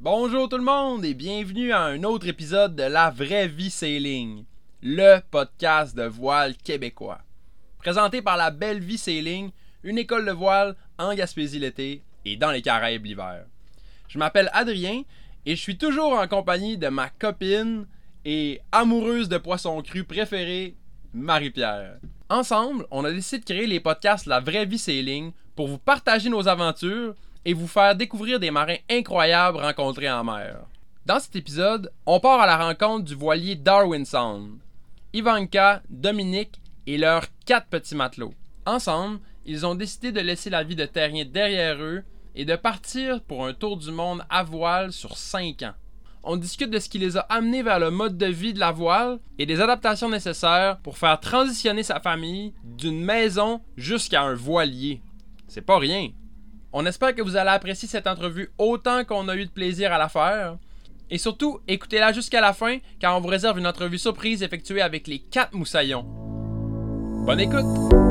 Bonjour tout le monde et bienvenue à un autre épisode de La Vraie Vie Sailing, le podcast de voile québécois. Présenté par la Belle Vie Sailing, une école de voile en Gaspésie l'été et dans les Caraïbes l'hiver. Je m'appelle Adrien et je suis toujours en compagnie de ma copine et amoureuse de poisson cru préférée, Marie-Pierre. Ensemble, on a décidé de créer les podcasts La Vraie Vie Sailing pour vous partager nos aventures et vous faire découvrir des marins incroyables rencontrés en mer. Dans cet épisode, on part à la rencontre du voilier Darwin Sound. Ivanka, Dominique et leurs quatre petits matelots. Ensemble, ils ont décidé de laisser la vie de terrien derrière eux et de partir pour un tour du monde à voile sur 5 ans. On discute de ce qui les a amenés vers le mode de vie de la voile et des adaptations nécessaires pour faire transitionner sa famille d'une maison jusqu'à un voilier. C'est pas rien. On espère que vous allez apprécier cette entrevue autant qu'on a eu de plaisir à la faire. Et surtout, écoutez-la jusqu'à la fin car on vous réserve une entrevue surprise effectuée avec les 4 moussaillons. Bonne écoute!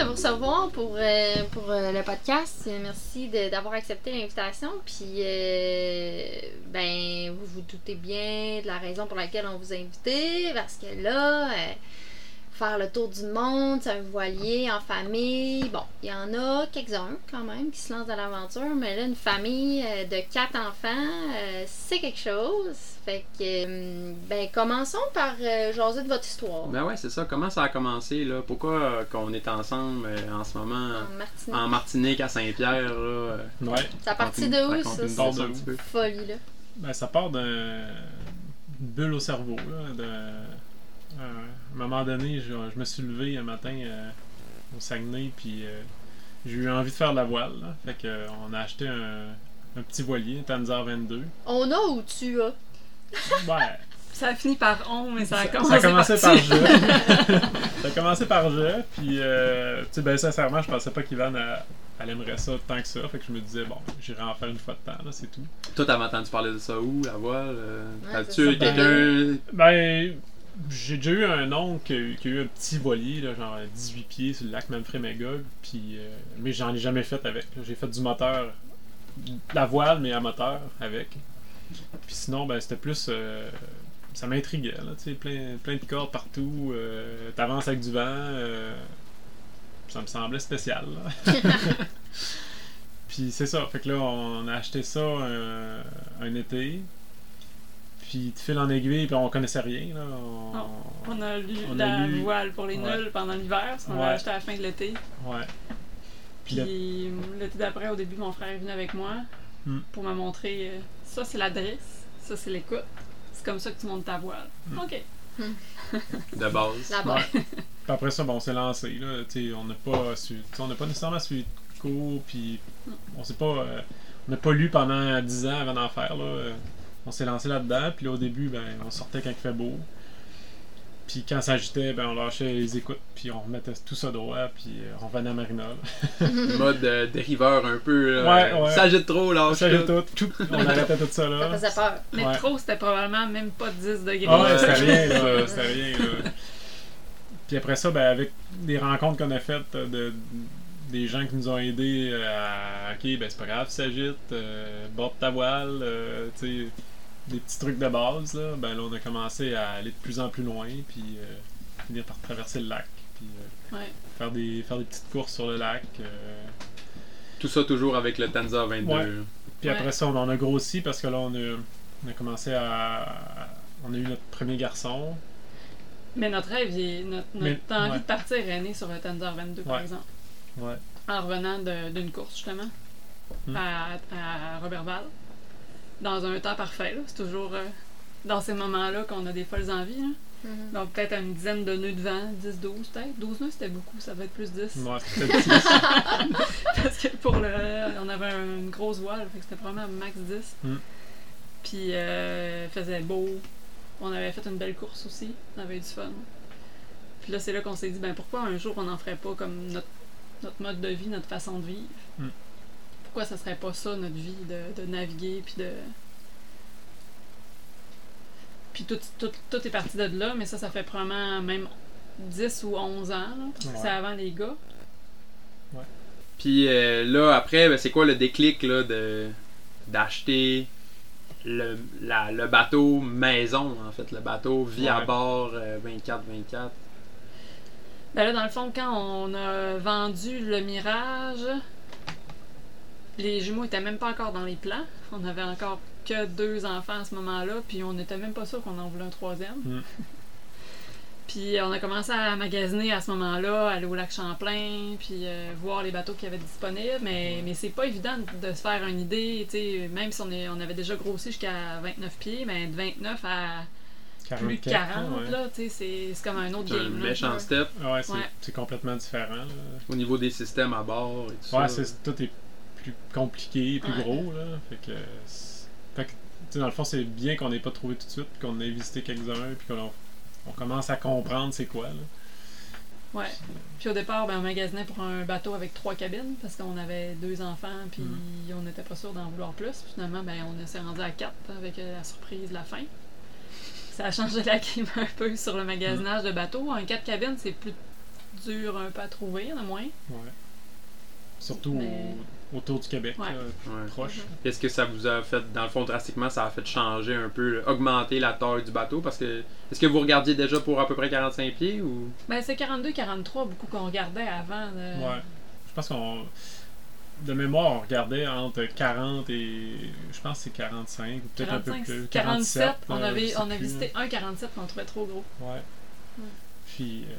De vous recevoir pour, euh, pour euh, le podcast. Merci d'avoir accepté l'invitation. Puis, euh, ben, vous vous doutez bien de la raison pour laquelle on vous a invité. Parce que là, faire le tour du monde, c'est un voilier en famille. Bon, il y en a quelques-uns quand même qui se lancent dans l'aventure. Mais là, une famille de quatre enfants, c'est quelque chose. Fait que, euh, ben, commençons par euh, jaser de votre histoire. Ben ouais, c'est ça. Comment ça a commencé, là? Pourquoi euh, qu'on est ensemble euh, en ce moment en Martinique. en Martinique, à Saint-Pierre, là? euh, Ouais, Ça a parti de où, ça, cette de où? peu. folie-là? ben, ça part d'un une bulle au cerveau. Là, de, euh, à un moment donné, je, je me suis levé un matin euh, au Saguenay, puis euh, j'ai eu envie de faire de la voile. là. Fait que, euh, on a acheté un, un petit voilier, un Tanzer 22. On a ou tu as? Ouais, Ça a fini par on, mais ça a commencé, ça a commencé par je. ça a commencé par je, puis euh, tu sais, ben, sincèrement, je pensais pas qu'Ivan euh, elle aimerait ça tant que ça. Fait que je me disais, bon, j'irai en faire une fois de temps, là, c'est tout. Toi, t'avais entendu parler de ça où, la voile? euh, Ouais, quelqu'un... Ben, j'ai déjà eu un oncle qui a, eu- qui a eu un petit voilier, là, genre 18 pieds sur le lac Manfred Magog, puis euh, mais j'en ai jamais fait avec. J'ai fait du moteur, la voile, mais à moteur avec. Puis sinon, ben, c'était plus. euh, ça m'intriguait, là, tu sais, plein, plein de cordes partout, euh, t'avances avec du vent, euh, ça me semblait spécial, là. Puis c'est ça, fait que là, on a acheté ça un, un été. Puis de fil en aiguille, puis on connaissait rien. Là. On- Non. On a lu On a la lu- voile pour les Ouais. nuls pendant l'hiver, parce qu'on Ouais. l'a acheté à la fin de l'été. Ouais. Puis l'été d'après, au début, mon frère est venu avec moi Hmm. pour me montrer ça c'est la drisse, ça c'est l'écoute. C'est comme ça que tu montes ta voile. Hmm. Ok. De base. Là-bas. Ouais. Puis après ça, bon, on s'est lancé. Là. Tu sais, On n'a pas, su- on n'a pas nécessairement suivi de cours, puis on s'est pas, euh, on n'a pas lu pendant 10 ans avant d'en faire. Là. On s'est lancé là-dedans, puis là, au début, ben, on sortait quand il fait beau. Puis quand ça agitait, ben, on lâchait les écoutes, puis on remettait tout ça droit, puis euh, on venait à Marina. là. Mode euh, dériveur un peu, là. Ouais, ouais. Ça agite trop, là. Ça agitait tout, tout, on arrêtait tout ça Ça là. faisait peur. Mais Ouais. trop, c'était probablement même pas 10 degrés. Ah ouais, c'était rien, là. C'était rien, là. Puis après ça, ben, avec des rencontres qu'on a faites euh, de, des gens qui nous ont aidés à. Ok, ben c'est pas grave, ça s'agite, euh, borde ta voile, euh, tu sais, des petits trucs de base, là. Ben là, on a commencé à aller de plus en plus loin, puis euh, finir par traverser le lac, puis euh, Ouais. faire, des, faire des petites courses sur le lac. euh. Tout ça toujours avec le Tanza 22. Ouais. Puis Ouais. après ça, on en a grossi parce que là, on a, on a commencé à. On a eu notre premier garçon. Mais notre rêve, il est- notre, notre Mais- envie ouais. de partir est né sur le Tanzer 22, par exemple. Ouais. en revenant de- d'une course justement Hmm. à, à Robertval dans un temps parfait. là. C'est toujours euh, dans ces moments-là qu'on a des folles envies. là. Mhm. Donc peut-être une dizaine de nœuds de vent, 10-12 peut-être. 12 nœuds c'était beaucoup, ça va être plus 10. Ouais. Parce que pour le. On avait un- une grosse voile, fait que c'était vraiment max 10. Hmm. Puis euh, il faisait beau. On avait fait une belle course aussi. On avait eu du fun. Puis là, c'est là qu'on s'est dit, ben pourquoi un jour on n'en ferait pas comme notre, notre mode de vie, notre façon de vivre? Hmm. Pourquoi ça serait pas ça, notre vie, de, de naviguer, puis de. Puis tout, tout, tout est parti de là, mais ça, ça fait probablement même 10 ou 11 ans. là, parce que Ouais. c'est avant les gars. Puis euh, là, après, ben, c'est quoi le déclic là, de d'acheter le, la- le bateau maison, en fait, le bateau vie à bord euh, 24-24. Ben là, dans le fond, quand on a vendu le Mirage, les jumeaux étaient même pas encore dans les plans. On avait encore que deux enfants à ce moment-là, puis on n'était même pas sûr qu'on en voulait un troisième. Mm. puis on a commencé à magasiner à ce moment-là, aller au lac Champlain, puis euh, voir les bateaux qu'il y avait disponibles, mais, mais c'est pas évident de se faire une idée, tu sais, même si on, est, on avait déjà grossi jusqu'à 29 pieds, mais de 29 à plus de 44, 40, ouais. là, tu sais, c'est- c'est comme un autre C'est un game. là. méchant step Ouais, c'est Ouais. c'est complètement différent. là. au niveau des systèmes à bord et tout Ouais, ça. c'est, tout est plus compliqué, plus Ouais. gros. Là. Fait que, fait que, dans le fond, c'est bien qu'on n'ait pas trouvé tout de suite, qu'on ait visité quelques-uns, puis qu'on on commence à comprendre c'est quoi. Là. Ouais. Puis au départ, ben, on magasinait pour un bateau avec trois cabines parce qu'on avait deux enfants, puis Mm. on n'était pas sûr d'en vouloir plus. Puis finalement, ben, on s'est rendu à quatre avec euh, la surprise de la fin. Ça a changé la game un peu sur le magasinage de bateaux. Un quatre cabines, c'est plus dur un peu à trouver, en a moins. Ouais. Surtout Mais- au- autour du Québec, Ouais. là, Ouais. proche. Mhm. Qu'est-ce que ça vous a fait, dans le fond, drastiquement, ça a fait changer un peu, augmenter la taille du bateau? Parce que, est-ce que vous regardiez déjà pour à peu près 45 pieds ou? Ben, c'est 42-43, beaucoup qu'on regardait avant. euh, Ouais. Je pense qu'on. De mémoire, on regardait entre 40 et. Je pense que c'est 45, ou peut-être un peu 45, plus. 47, on, euh, avait, on a plus, visité un 47 qu'on trouvait trop gros. Ouais. Ouais. Puis, euh,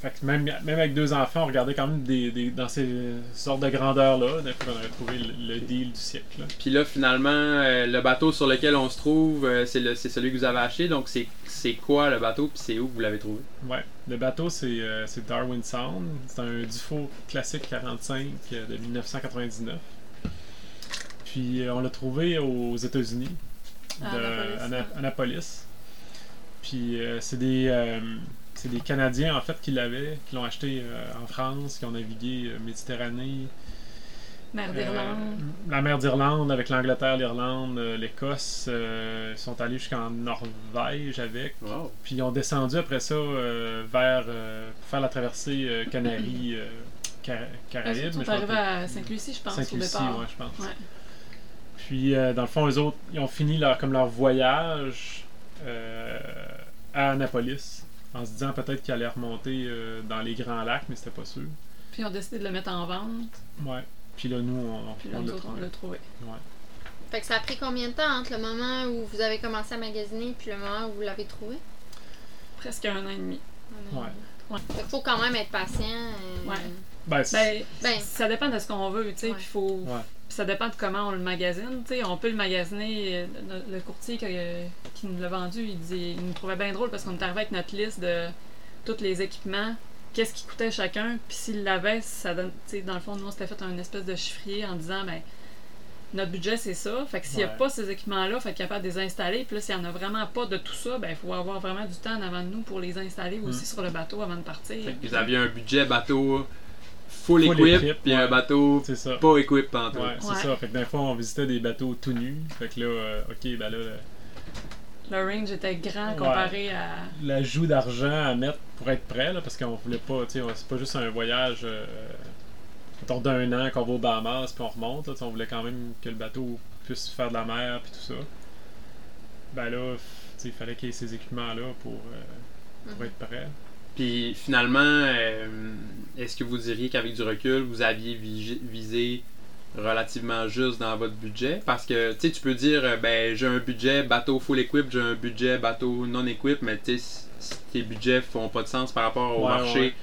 fait que même, même avec deux enfants, on regardait quand même des, des- dans ces sortes de grandeurs-là. Des fois, on avait trouvé le, le deal du siècle. là. Puis là, finalement, euh, le bateau sur lequel on se trouve, euh, c'est le- c'est celui que vous avez acheté. Donc, c'est c'est quoi le bateau? Puis c'est où que vous l'avez trouvé? Ouais. Le bateau, c'est euh, c'est Darwin Sound. C'est un Dufo classique 45 euh, de 1999. Puis, euh, on l'a trouvé aux États-Unis, À de Annapolis. Annapolis. Puis, euh, c'est des. C'est des Canadiens en fait qui l'avaient, qui l'ont acheté euh, en France, qui ont navigué euh, Méditerranée, Mer Euh, d'Irlande. la mer d'Irlande avec l'Angleterre, l'Irlande, euh, l'Écosse. euh, ils sont allés jusqu'en Norvège avec. Wow. Puis ils ont descendu après ça euh, vers euh, pour faire la traversée euh, Canaries, euh, Cara- Ils Caraïbes. sont mais arrivés à Sainte-Lucie, je pense, au Sainte-Lucie, ouais, je pense. Ouais. Puis euh, dans le fond, eux autres, ils ont fini leur, comme leur voyage euh, à Annapolis en se disant peut-être qu'ils allaient remonter euh, dans les Grands Lacs, mais c'était pas sûr. Puis ils ont décidé de le mettre en vente. Ouais. Puis là, nous, on, Puis là, on autres, on trouvé. l'a trouvé. Ouais. Fait que ça a pris combien de temps entre le moment où vous avez commencé à magasiner puis le moment où vous l'avez trouvé? Presque un an et demi. Ouais. Fait qu'il faut quand même être patient. Ouais. Ben, Ben, Ben. ça dépend de ce qu'on veut, tu sais. Ouais. Puis faut. Ouais. Ça dépend de comment on le magasine, tu sais. On peut le magasiner. euh, Le, le courtier qui, euh, qui nous l'a vendu, il, dit, il nous trouvait bien drôle parce qu'on est arrivé avec notre liste de tous les équipements, qu'est-ce qui coûtait chacun, puis s'il l'avait, ça donne. Tu sais, dans le fond, nous, on s'était fait un espèce de chiffrier en disant, ben. Notre budget, c'est ça. Fait que s'il n'y a pas ces équipements-là, il faut être capable de les installer. Puis là, s'il n'y en a vraiment pas de tout ça, ben, il faut avoir vraiment du temps en avant de nous pour les installer aussi Mm. sur le bateau avant de partir. Fait que vous aviez un budget bateau full, Full puis ouais. un bateau c'est ça. pas equip pantoute. Ouais, c'est Ouais. ça. Fait que des fois, on visitait des bateaux tout nus. Fait que là, euh, ok, ben là, le- Le range était grand Ouais. comparé à. l'ajout d'argent à mettre pour être prêt, là, parce qu'on voulait pas, tu sais, on- c'est pas juste un voyage euh, d'un an qu'on va aux Bahamas puis on remonte, là, on voulait quand même que le bateau puisse faire de la mer puis tout ça. Ben là, f- tu sais, il fallait qu'il y ait ces équipements-là pour, euh, pour Mhm. être prêt. Puis finalement, euh, est-ce que vous diriez qu'avec du recul, vous aviez vi- visé relativement juste dans votre budget? Parce que tu sais, tu peux dire, euh, ben j'ai un budget bateau full equip, j'ai un budget bateau non equip, mais tu sais, si tes budgets font pas de sens par rapport au Ouais, marché, ouais.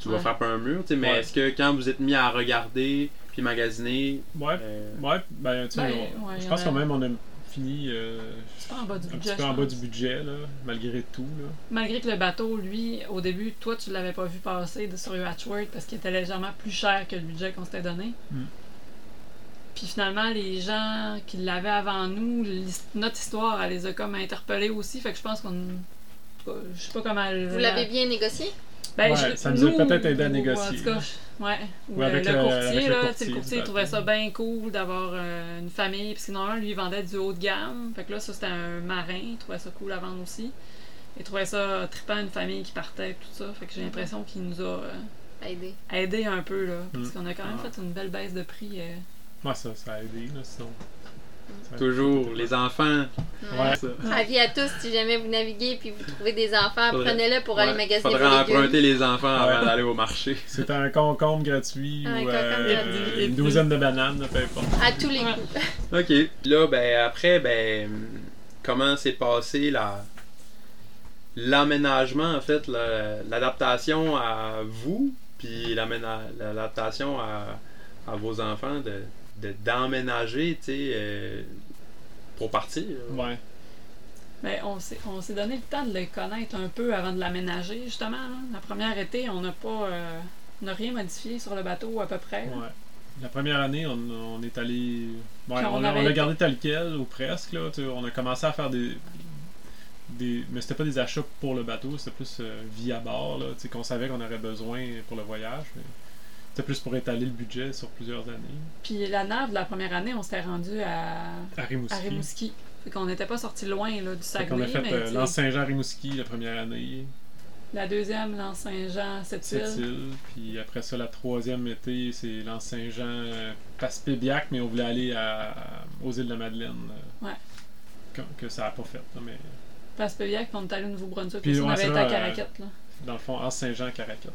tu vas Ouais. frapper un mur. Mais Ouais. est-ce que quand vous êtes mis à regarder puis magasiner, Ouais, euh, ouais, ben, tu sais, Ben, ouais, je pense quand même on a fini euh, C'est pas en bas du un budget. petit peu je en bas du budget, là, malgré tout. Là. Malgré que le bateau, lui, au début, toi, tu l'avais pas vu passer de sur Hatchworth parce qu'il était légèrement plus cher que le budget qu'on s'était donné. Mm. Puis finalement, les gens qui l'avaient avant nous, notre histoire, elle les a comme interpellés aussi. Fait que je pense qu'on. Je sais pas comment. elle- Vous l'avez bien négocié? Ben, Ouais, je- ça nous a peut-être aidé à ou- négocier. En tout cas, je- ouais. Ou Ou le, avec le le- courtier, le là, courtier le courtier du il trouvait ça bien cool d'avoir euh, une famille. Parce que normalement, lui, il vendait du haut de gamme. Fait que là, ça, c'était un marin. Il trouvait ça cool à vendre aussi. Il trouvait ça trippant, une famille qui partait, tout ça. Fait que j'ai l'impression qu'il nous a euh, Aider. aidé un peu, là. Parce Mm. qu'on a quand même Ouais. fait une belle baisse de prix. euh. Ouais, ça, ça a aidé, là, sinon. Toujours, les enfants. Ouais. Ça. Avis à tous, si jamais vous naviguez puis vous trouvez des enfants, prenez-le pour Ouais, aller magasiner Faudrait vos légumes. emprunter les enfants avant Ouais. d'aller au marché. C'était un concombre gratuit Un ou concombre euh, gratuit. une douzaine de bananes, peu importe. À tous les Ouais. coups. OK. Là, ben, après, ben, comment s'est passé la l'aménagement, en fait, la- l'adaptation à vous, puis l'adaptation à, à vos enfants de de- d'emménager, tu sais, euh, pour partir. là. Ouais. On s'est on s'est donné le temps de le connaître un peu avant de l'aménager, justement. là. La première été, on n'a pas. euh, on n'a rien modifié sur le bateau à peu près. Ouais. La première année, on, on est allé. Ouais, on on, l'a- on avait- l'a gardé tel quel, ou presque. Là, on a commencé à faire des. des mais c'était pas des achats pour le bateau, c'était plus euh, vie à bord, là, tu sais, qu'on savait qu'on aurait besoin pour le voyage. mais C'était plus pour étaler le budget sur plusieurs années. Puis la nave de la première année, on s'était rendu à, À Rimouski. à Rimouski. Fait qu'on n'était pas sorti loin là, du Saguenay, a fait euh, tu sais, l'Anse Saint-Jean Rimouski la première année, la deuxième, l'Anse Saint-Jean, cette cette île. île, puis après ça, la troisième été, c'est l'Anse Saint-Jean euh, Passepébiac, mais on voulait aller à, aux îles de la Madeleine. euh, Ouais. Que, que ça n'a pas fait, là, mais puis on est allé au Nouveau-Brunswick. Puis, on avait été à Caraquette. Là. dans le fond, Anse Saint-Jean Caracat.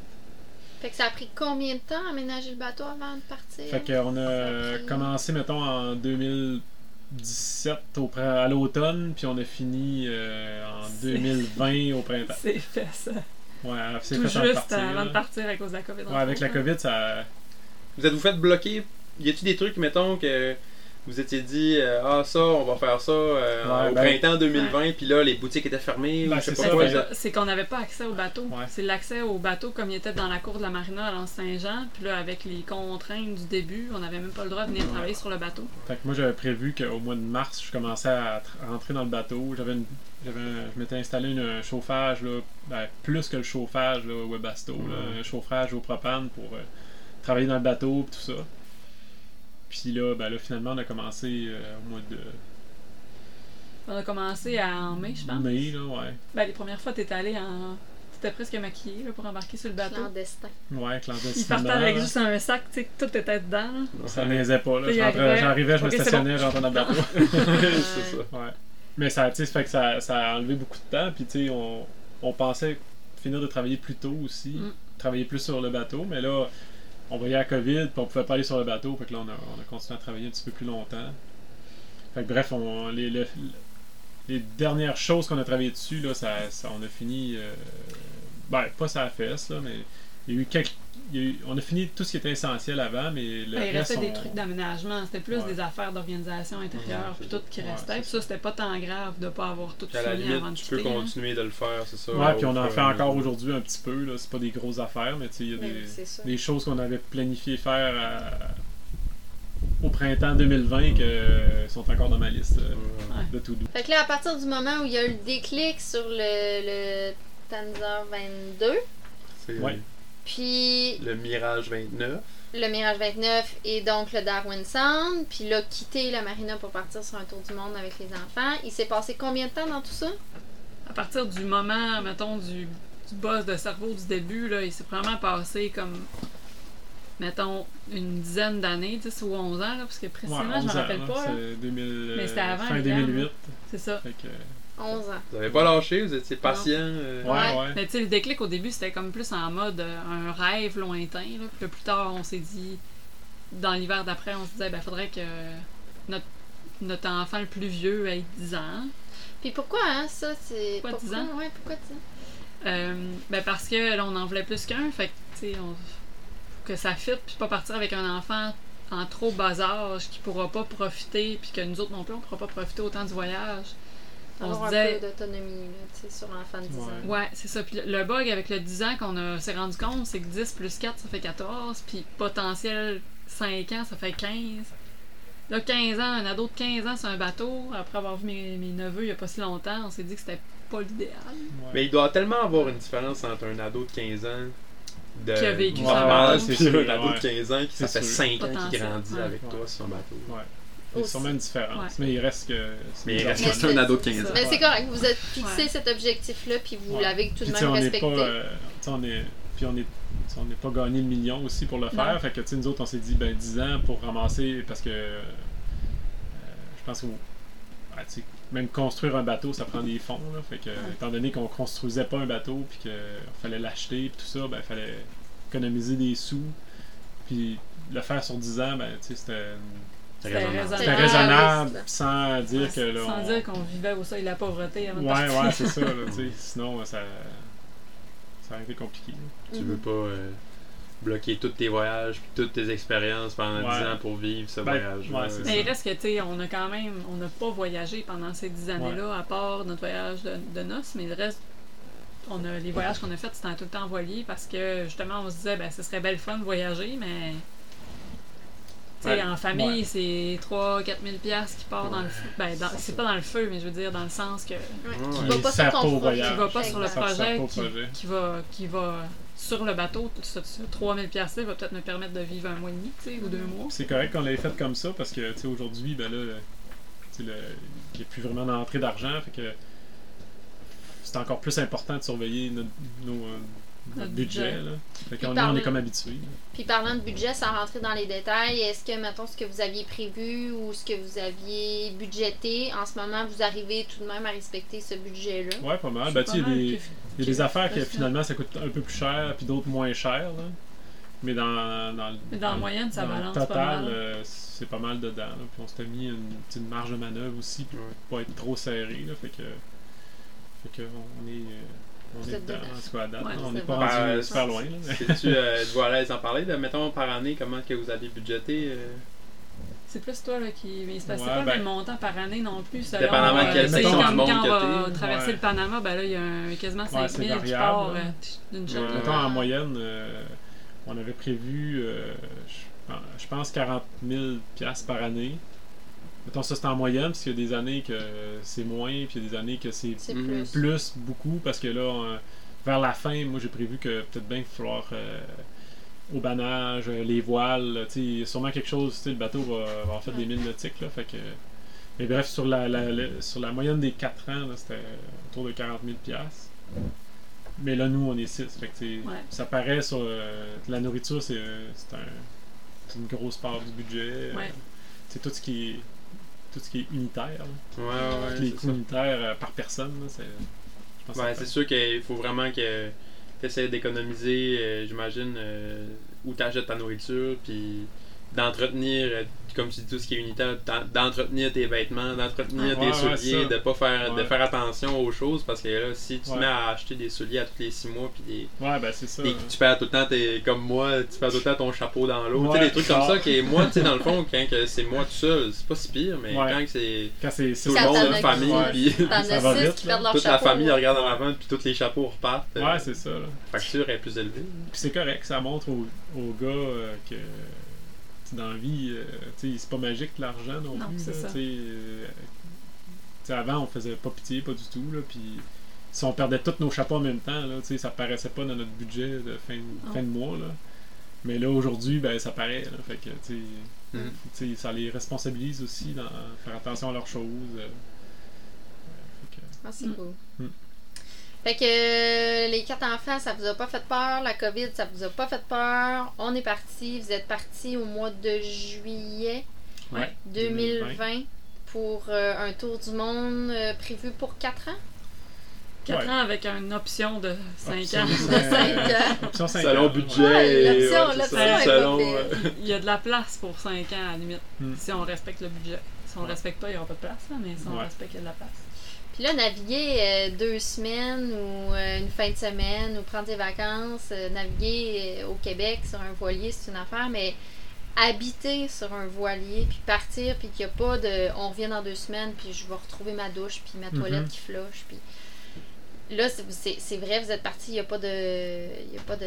Fait que ça a pris combien de temps à aménager le bateau avant de partir? Fait qu'on a Ça a pris- commencé, mettons, en 2017 au, à l'automne, puis on a fini euh, en C'est- 2020 au printemps. C'est fait ça. Ouais, c'est Tout fait juste avant de partir. avant de partir à cause de la COVID. Ouais, avec la COVID, ça. Vous êtes-vous fait bloquer? Y a-t-il des trucs, mettons, que vous étiez dit, euh, ah, ça, on va faire ça euh, Ouais, au ben- printemps 2020, puis là, les boutiques étaient fermées, Ben, c'est ben, C'est qu'on n'avait pas accès au bateau. Ouais. C'est l'accès au bateau comme il était dans la cour de la marina à l'Anse Saint-Jean. Puis là, avec les contraintes du début, on n'avait même pas le droit de venir travailler sur le bateau. Fait que moi, j'avais prévu qu'au mois de mars, je commençais à tr- rentrer dans le bateau. J'avais une- j'avais un- je m'étais installé une- un chauffage, là, ben, plus que le chauffage là, Webasto, là, un chauffage au propane pour euh, travailler dans le bateau et tout ça. Puis là, ben, là, finalement, on a commencé euh, au mois de On a commencé à- en mai, je pense. mai, là, ouais. Ben, les premières fois, t'étais allé en. T'étais presque maquillé là, pour embarquer sur le bateau. Clandestin. Ouais, Il clandestinement. partait avec là. juste un sac, tu sais, que tout était dedans. là. Ça niaisait pas, là. Je. J'arrivais, je me stationnais, je rentrais dans le bateau. c'est ça. Ouais. Mais ça, tu fait que ça, ça a enlevé beaucoup de temps. Puis, tu sais, on, on pensait finir de travailler plus tôt aussi, Mm. travailler plus sur le bateau. Mais là, on voyait la COVID, puis on pouvait pas aller sur le bateau. Fait que là, on a, on a continué à travailler un petit peu plus longtemps. Fait que bref, on, les, le- les dernières choses qu'on a travaillé dessus, là, ça- on a fini. euh, ben, pas sa fesse, là, mais il y a eu quelques. Eu- on a fini tout ce qui était essentiel avant, mais le Ben, il reste. restait des on- trucs d'aménagement. C'était plus Ouais. des affaires d'organisation intérieure, Ouais, puis tout qui Ouais, restait. Puis ça, c'était pas tant grave de pas avoir tout fini avant de tu peux hein. continuer de le faire, c'est ça. Ouais, puis on en fait encore aujourd'hui un petit peu. Là. C'est pas des grosses affaires, mais tu sais, il y a des, oui, choses qu'on avait planifié faire à- au printemps 2020 qui sont encore dans ma liste euh, Ouais. de tout doux. Fait que là, à partir du moment où il y a eu le déclic sur le, le Tanzer 22, C'est Ouais. Puis le Mirage 29. le Mirage 29 et donc le Darwin Sound, puis là, quitter la marina pour partir sur un tour du monde avec les enfants. Il s'est passé combien de temps dans tout ça? À partir du moment, mettons, du, du boss de cerveau du début, là, il s'est vraiment passé comme, mettons, une dizaine d'années, 10 ou 11 ans, là, parce que précisément, je 11 me rappelle pas. là. C'est 2000, Mais c'était euh, avant fin le GAM, 2008. C'est ça. Fait que, 11 ans. Vous avez pas lâché, vous étiez patient. euh, ouais, Ouais. ouais. Mais tu sais, le déclic au début, c'était comme plus en mode euh, un rêve lointain. Là. Puis là, plus tard, on s'est dit, dans l'hiver d'après, on se disait, ben, faudrait que notre, notre enfant le plus vieux ait 10 ans. Puis pourquoi, hein, ça, c'est... Pourquoi 10 ans? Ouais, pourquoi 10 ans? Euh, ben, parce que là, on en voulait plus qu'un. Fait que, tu sais, on- que ça fit, puis pas partir avec un enfant en trop bas âge qui pourra pas profiter, puis que nous autres non plus, on pourra pas profiter autant du voyage. On Avoir se un disait, peu d'autonomie, sur l'enfant de 10 Ouais. ans. Ouais, c'est ça. Puis le- le bug avec le 10 ans qu'on a- s'est rendu compte, c'est que 10 plus 4, ça fait 14. Puis potentiel 5 ans, ça fait 15. Là, 15 ans, un ado de 15 ans sur un bateau, après avoir vu mes, mes neveux il n'y a pas si longtemps, on s'est dit que c'était pas l'idéal. Ouais. Mais il doit tellement avoir une différence entre un ado de 15 ans de Qui a vécu Ouais, sur un bateau. puis C'est sûr, un ado ouais. de 15 ans qui ça fait sûr. 5 ans qu'il Potentiel, grandit ouais. avec Ouais. toi sur un bateau. Ouais. Il y a Aussi. sûrement une différence, Ouais. mais il reste que. Mais il reste que c'est un ado de 15 ans. Mais c'est correct, vous êtes fixé Ouais. cet objectif-là, puis vous Ouais. l'avez tout de même respecté. euh, on est. Puis on est. n'est pas gagné le million aussi pour le faire. Non. Fait que, tu nous autres, on s'est dit, ben, 10 ans pour ramasser. Parce que. euh, je pense que. sais, même construire un bateau, ça prend des fonds. Là, fait que, étant donné qu'on construisait pas un bateau, puis qu'il fallait l'acheter, puis tout ça, ben, il fallait économiser des sous. Puis le faire sur 10 ans, ben, tu sais, c'était. Raisonnable. raisonnable. C'était Ah, oui, sans dire que là. Sans on- dire qu'on vivait au seuil de la pauvreté avant de Ouais, partir. ouais, c'est ça, là, tu sais. Sinon, ça. Ça aurait été compliqué. là. Tu veux pas euh, bloquer tous tes voyages puis toutes tes expériences pendant Ouais. 10 ans pour vivre ce Ben, voyage. ouais, Mais il reste que, tu sais, on a quand même, on n'a pas voyagé pendant ces dix années-là, à part notre voyage de, de noces, mais le reste, on a, les voyages qu'on a faits, c'était tout le temps voilier parce que, justement, on se disait, ben, ce serait belle fun de voyager, mais, Ouais. en famille, Ouais. c'est 3-4 000 piastres qui part dans le feu. Ben, dans- c'est pas dans le feu, mais je veux dire, dans le sens que. Qui va pas sur ton projet. voyage. qui va pas sur le projet, qui, projet. qui va, qui va sur le bateau, tout ça, tout ça. 3 000 piastres va peut-être me permettre de vivre un mois et demi, tu sais, ou deux mois. C'est correct qu'on l'ait fait comme ça parce que, tu sais, aujourd'hui, ben là, il n'y a plus vraiment d'entrée d'argent. Fait que c'est encore plus important de surveiller notre, nos, euh, notre budget. budget. Là. Fait qu'on on est comme habitué. Puis parlant de budget, sans rentrer dans les détails, est-ce que, mettons, ce que vous aviez prévu ou ce que vous aviez budgété, en ce moment, vous arrivez tout de même à respecter ce budget-là? Ouais, pas mal. C'est Ben, pas tu sais, il y a mal il y a des affaires que finalement ça coûte un peu plus cher, puis d'autres moins cher. Là. Mais dans, dans, le- Mais dans la le- moyenne, ça dans le balance pas total, mal. euh, c'est pas mal dedans. là. Puis on s'était mis une, petite marge de manœuvre aussi pour Ouais. pas être trop serré. Là. Fait que, fait que on est, euh, on est êtes dedans, dedans. en tout cas à date. Ouais, là. on c'est n'est pas bon. rendu Ben, super loin. Tu euh, êtes-vous à l'aise en parler, de, mettons par année, comment que vous avez budgété euh, C'est plus toi là, qui. Mais c'est Ouais, pas ben- le même montant par année non plus. selon, Dépendamment de quel tu sais, section comme du monde quand on va traverser Ouais. le Panama, ben là, il y a un, quasiment 5 c'est 000 qui part euh, d'une shot. Mettons, en moyenne, euh, on avait prévu, euh, je, je pense, 40 000 piastres par année. Mettons, ça c'est en moyenne, parce qu'il y a des années que c'est moins, puis il y a des années que c'est plus. plus, beaucoup, parce que là, euh, vers la fin, moi j'ai prévu que peut-être bien qu'il va falloir euh, au banage, euh, les voiles, tu sais, sûrement quelque chose, tu sais, le bateau va, va avoir fait des mines nautiques, là, fait que... Mais bref, sur la, la- la- sur la moyenne des 4 ans, c'était autour de 40 000 piastres. Mais là, nous, on est 6, fait que, Ouais. ça paraît sur... euh, la nourriture, c'est c'est un- c'est une grosse part du budget. Ouais. C'est tout ce qui est tout ce qui est unitaire. là. Ouais, ouais, Tous les c'est coûts ça. unitaires euh, par personne, c'est... Ouais, c'est sûr qu'il faut vraiment que tu essaies d'économiser, euh, j'imagine, euh, où tu achètes ta nourriture, puis d'entretenir, euh, comme tu dis, tout ce qui est unitaire, d'en- d'entretenir tes vêtements, d'entretenir Ouais, tes ouais, souliers, de pas faire de faire attention aux choses, parce que là, si tu te mets à acheter des souliers à tous les six mois, puis des, Ouais, ben c'est ça. tu perds tout le temps, tes, comme moi, tu perds tout le temps ton chapeau dans l'eau, tu sais, Ouais, des trucs comme ah. ça, qui moi, tu sais, dans le fond, quand que c'est moi tout seul, c'est pas si pire, mais Ouais. quand que c'est Quand c'est tout le monde, as famille, Ouais. puis toute chapeau. la famille regarde en avant, puis tous les chapeaux repartent. euh, Ouais, c'est ça. Là. La facture est plus élevée. Puis c'est correct, ça montre aux, aux gars euh, que dans la vie, euh, tu sais, c'est pas magique l'argent non, Non, plus. là, ça. euh, avant, on faisait pas pitié, pas du tout. Là, puis si on perdait tous nos chapeaux en même temps, là, tu sais, ça paraissait pas dans notre budget de fin, de mois. Là. Mais là, aujourd'hui, ben, ça paraît. Là, fait que, tu sais, Mhm. ça les responsabilise aussi dans faire attention à leurs choses. euh, fait que- Ah, c'est Mm. cool. Mm. Fait que euh, les quatre enfants, ça vous a pas fait peur? La COVID, ça vous a pas fait peur? On est parti. Vous êtes parti au mois de juillet Ouais. 2020 pour euh, un tour du monde euh, prévu pour 4 ans? 4 Ouais. ans avec une option de 5 Option ans. de cinq ans. Option cinq Selon ans, budget. Ouais, l'option- ouais, l'option est. Il y a de la place pour 5 ans à la limite. Hmm. Si on respecte le budget. Si on Ouais. respecte pas, il n'y aura pas de place, là, mais si on Ouais. respecte, il y a de la place. Puis là, naviguer euh, deux semaines ou euh, une fin de semaine ou prendre des vacances, euh, naviguer euh, au Québec sur un voilier, c'est une affaire, mais habiter sur un voilier, puis partir, puis qu'il n'y a pas de. On revient dans deux semaines, puis je vais retrouver ma douche, puis ma Mhm. toilette qui floche, puis. là, c'est- vrai, vous êtes parti, il n'y a pas de. Il y a pas de.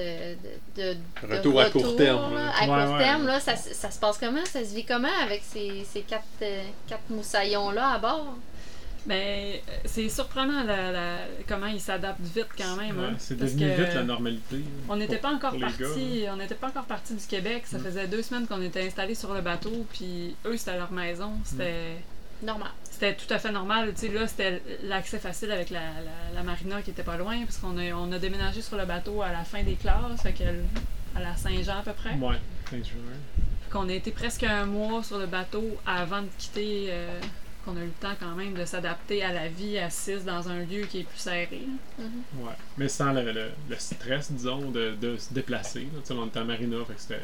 de, de- de Retour à court terme, là. À Ouais, court ouais. terme, là, ça, se- ça se passe comment? Ça se vit comment avec ces, ces quatre, quatre moussaillons-là à bord? Ben, euh, c'est surprenant la, la- comment ils s'adaptent vite quand même. Ouais, hein, c'est parce devenu que vite la normalité. On n'était pas encore parti, on n'était pas encore parti du Québec. Ça Mm. faisait deux semaines qu'on était installés sur le bateau, puis eux c'était leur maison. C'était, Normal. c'était tout à fait normal. Tu sais, là c'était l'accès facile avec la, la, la marina qui était pas loin, parce qu'on a, on a déménagé sur le bateau à la fin des classes, fait à la Saint-Jean à peu près. Ouais, 15 juin. qu'on a été presque un mois sur le bateau avant de quitter, euh, qu'on a eu le temps quand même de s'adapter à la vie à 6 dans un lieu qui est plus serré. Mhm. Ouais. Mais sans le, le- le stress, disons, de, de se déplacer. là. Tu sais, on était à Marina, fait que c'était.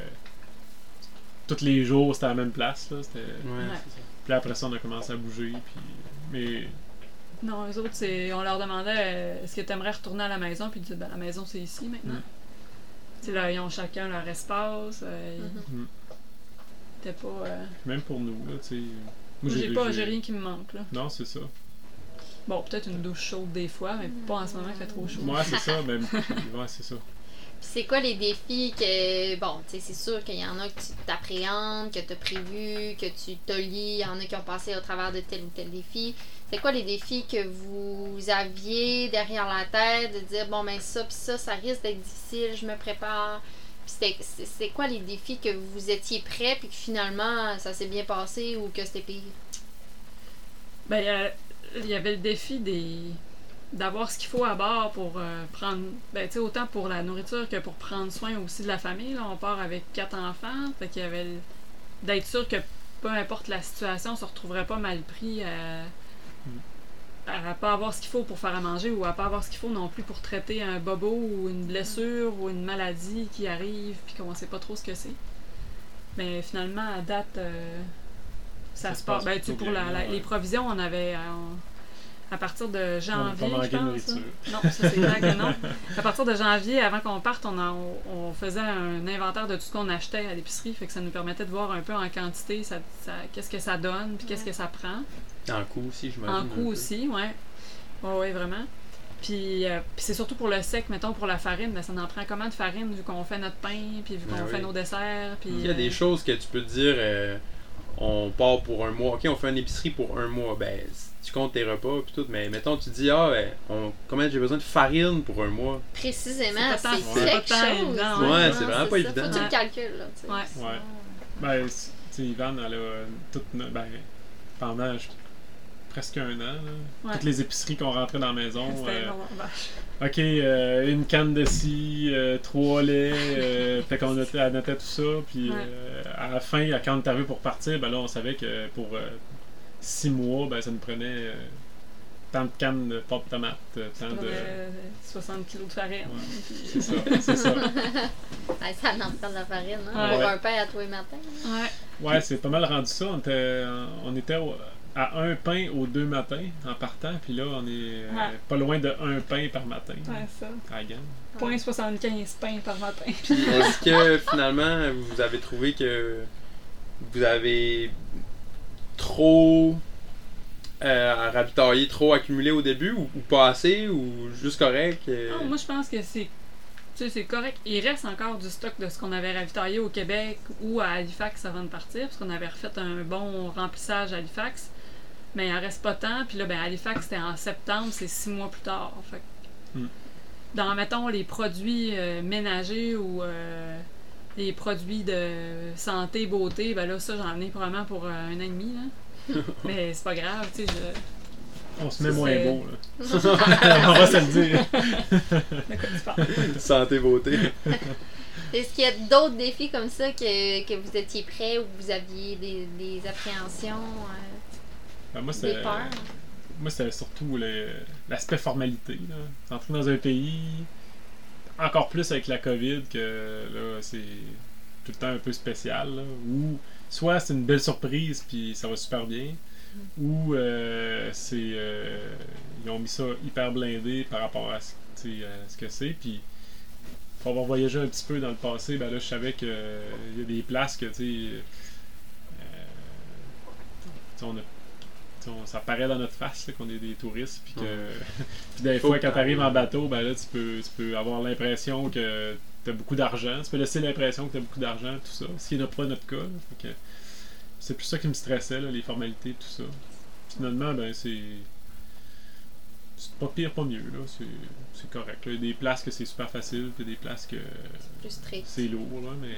Tous les jours, c'était à la même place. Là. C'était... Ouais, Ouais. c'est ça. Puis après ça, on a commencé à bouger. Puis... Mais Non, eux autres, c'est, on leur demandait euh, est-ce que tu aimerais retourner à la maison, puis ils disaient ben, la maison c'est ici maintenant. Mm. Tu sais, là, ils ont chacun leur espace. euh, ils Mhm. étaient pas. euh, même pour nous, là, tu sais. Moi, j'ai pas, j'ai rien qui me manque là. Non, c'est ça. Bon, peut-être une douche chaude des fois, mais pas en ce moment, il fait trop chaud. Ouais, c'est ça. Même... Ouais, c'est ça. Puis c'est quoi les défis que. Bon, tu sais, c'est sûr qu'il y en a que tu t'appréhendes, que tu as prévu, que tu te lis, il y en a qui ont passé au travers de tel ou tel défi. C'est quoi les défis que vous aviez derrière la tête de dire, bon, ben ça, puis ça, ça risque d'être difficile, je me prépare. C'était- c'est c'est quoi les défis que vous étiez prêts, puis que finalement ça s'est bien passé ou que c'était pire? Ben, euh, il y avait le défi des d'avoir ce qu'il faut à bord pour euh, prendre ben tu sais autant pour la nourriture que pour prendre soin aussi de la famille là on part avec quatre enfants fait qu'il y avait d'être sûr que peu importe la situation on se retrouverait pas mal pris à à pas avoir ce qu'il faut pour faire à manger ou à pas avoir ce qu'il faut non plus pour traiter un bobo ou une blessure ou une maladie qui arrive puis qu'on sait pas trop ce que c'est. Mais finalement à date euh, ça, Ça se se passe. passe ben, pour la- les provisions on avait euh, on- à partir de janvier je pense, hein. non ça c'est clair que non à partir de janvier avant qu'on parte on, a- on, faisait un inventaire de tout ce qu'on achetait à l'épicerie fait que ça nous permettait de voir un peu en quantité ça, ça- qu'est-ce que ça donne puis qu'est-ce que ça prend En coût aussi, j'imagine. en un coût aussi, ouais. Ouais, ouais, vraiment. Puis, euh, puis c'est surtout pour le sec, mettons, pour la farine, ben, ça en prend comment de farine vu qu'on fait notre pain, puis vu qu'on Ben fait oui. nos desserts, puis... Il y a des euh, choses que tu peux te dire, euh, on part pour un mois. Ok, on fait une épicerie pour un mois. Ben, tu comptes tes repas puis tout, mais mettons, tu dis, ah, ben, on, combien j'ai besoin de farine pour un mois? Précisément, C'est quelque chose. évident, ouais. Ouais, c'est vraiment pas ça. évident. Faut que tu Ouais. le calcules, là, tu sais. Ouais. Ouais. Ben, tu sais, Ivan, elle a euh, toute no- ben, pendant je- presque un an, là, Ouais. toutes les épiceries qu'on rentrait dans la maison. C'était euh, ok, euh, une canne de scie, euh, trois laits, euh, fait qu'on notait, elle notait tout ça. Puis Ouais. euh, à la fin, quand on est arrivé pour partir, ben là, on savait que pour euh, six mois, ben, ça nous prenait euh, tant de cannes de pâte de tomate, euh, tant de. avait 60 kilos de farine. Ouais. C'est ça, c'est ça. Ah, ça en prend de la farine, hein, Ouais. pour un pain à tous les matins. Ouais. Ouais, c'est pas mal rendu ça. On était, on était au- à un pain aux deux matins en partant, puis là, on est euh, pas loin de un pain par matin Ouais, ça. à gamme. Point 75 pains par matin. Est-ce que finalement, vous avez trouvé que vous avez trop euh, ravitaillé, trop accumulé au début, ou, ou pas assez, ou juste correct euh? Non, moi, je pense que c'est tu sais, c'est correct. Il reste encore du stock de ce qu'on avait ravitaillé au Québec ou à Halifax avant de partir, parce qu'on avait refait un bon remplissage à Halifax. Mais il en reste pas tant. Puis là, ben, Halifax, c'était en septembre, c'est six mois plus tard. Fait que Hmm. Dans, mettons, les produits euh, ménagers ou euh, les produits de santé, beauté, ben là, ça, j'en ai probablement pour euh, un an et demi. Là. Mais c'est pas grave, tu sais. je- On se met Ça, moins c'est- beau, là. on va se le dire. De quoi tu parles? Santé, beauté. Est-ce qu'il y a d'autres défis comme ça que, que vous étiez prêts ou que vous aviez des, des appréhensions, euh, Ben, moi, des peurs? moi, c'était surtout le- l'aspect formalité. Là. Entrer dans un pays, encore plus avec la COVID, que là, c'est tout le temps un peu spécial. Là, soit c'est une belle surprise, puis ça va super bien, ou euh, c'est euh, ils ont mis ça hyper blindé par rapport à ce, à ce que c'est. Puis pour avoir voyagé un petit peu dans le passé, ben là, je savais qu'il y a des places que, tu sais, euh, on a on- ça paraît dans notre face qu'on est des touristes. Puis que. Ouais. puis des Faut fois, quand tu arrives en bateau, ben là, tu peux, tu peux avoir l'impression que tu as beaucoup d'argent. Tu peux laisser l'impression que tu as beaucoup d'argent, tout ça. Ce qui n'est pas notre cas. là. C'est plus ça qui me stressait, là, les formalités, tout ça. Finalement, ben, c'est. C'est pas pire, pas mieux, là. C'est, c'est correct. là. Il y a des places que c'est super facile, puis des places que Plus strict. c'est lourd, là, mais.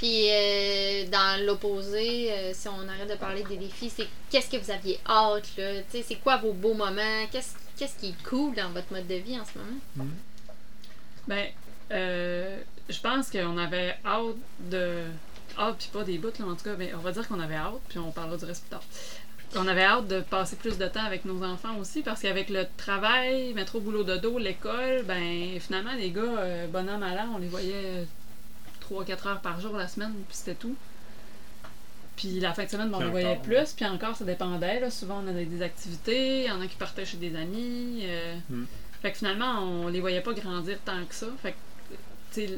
Puis euh, dans l'opposé, euh, si on arrête de parler des défis, c'est qu'est-ce que vous aviez hâte, là? C'est quoi vos beaux moments? Qu'est-ce qu'est-ce qui est cool dans votre mode de vie en ce moment? Ben, euh, je pense qu'on avait hâte de. Hâte, puis pas des bouts, là, en tout cas, mais on va dire qu'on avait hâte, puis on parlera du reste plus tard. On avait hâte de passer plus de temps avec nos enfants aussi, parce qu'avec le travail, métro, boulot, dodo, l'école, ben, finalement, les gars, euh, bon an, mal an, on les voyait 3-4 heures par jour la semaine, puis c'était tout. Puis la fin de semaine, on les voyait encore, plus, puis encore, ça dépendait. Là. Souvent, on avait des activités, il y en a qui partaient chez des amis. euh, Mm. Fait que finalement, on les voyait pas grandir tant que ça. Fait que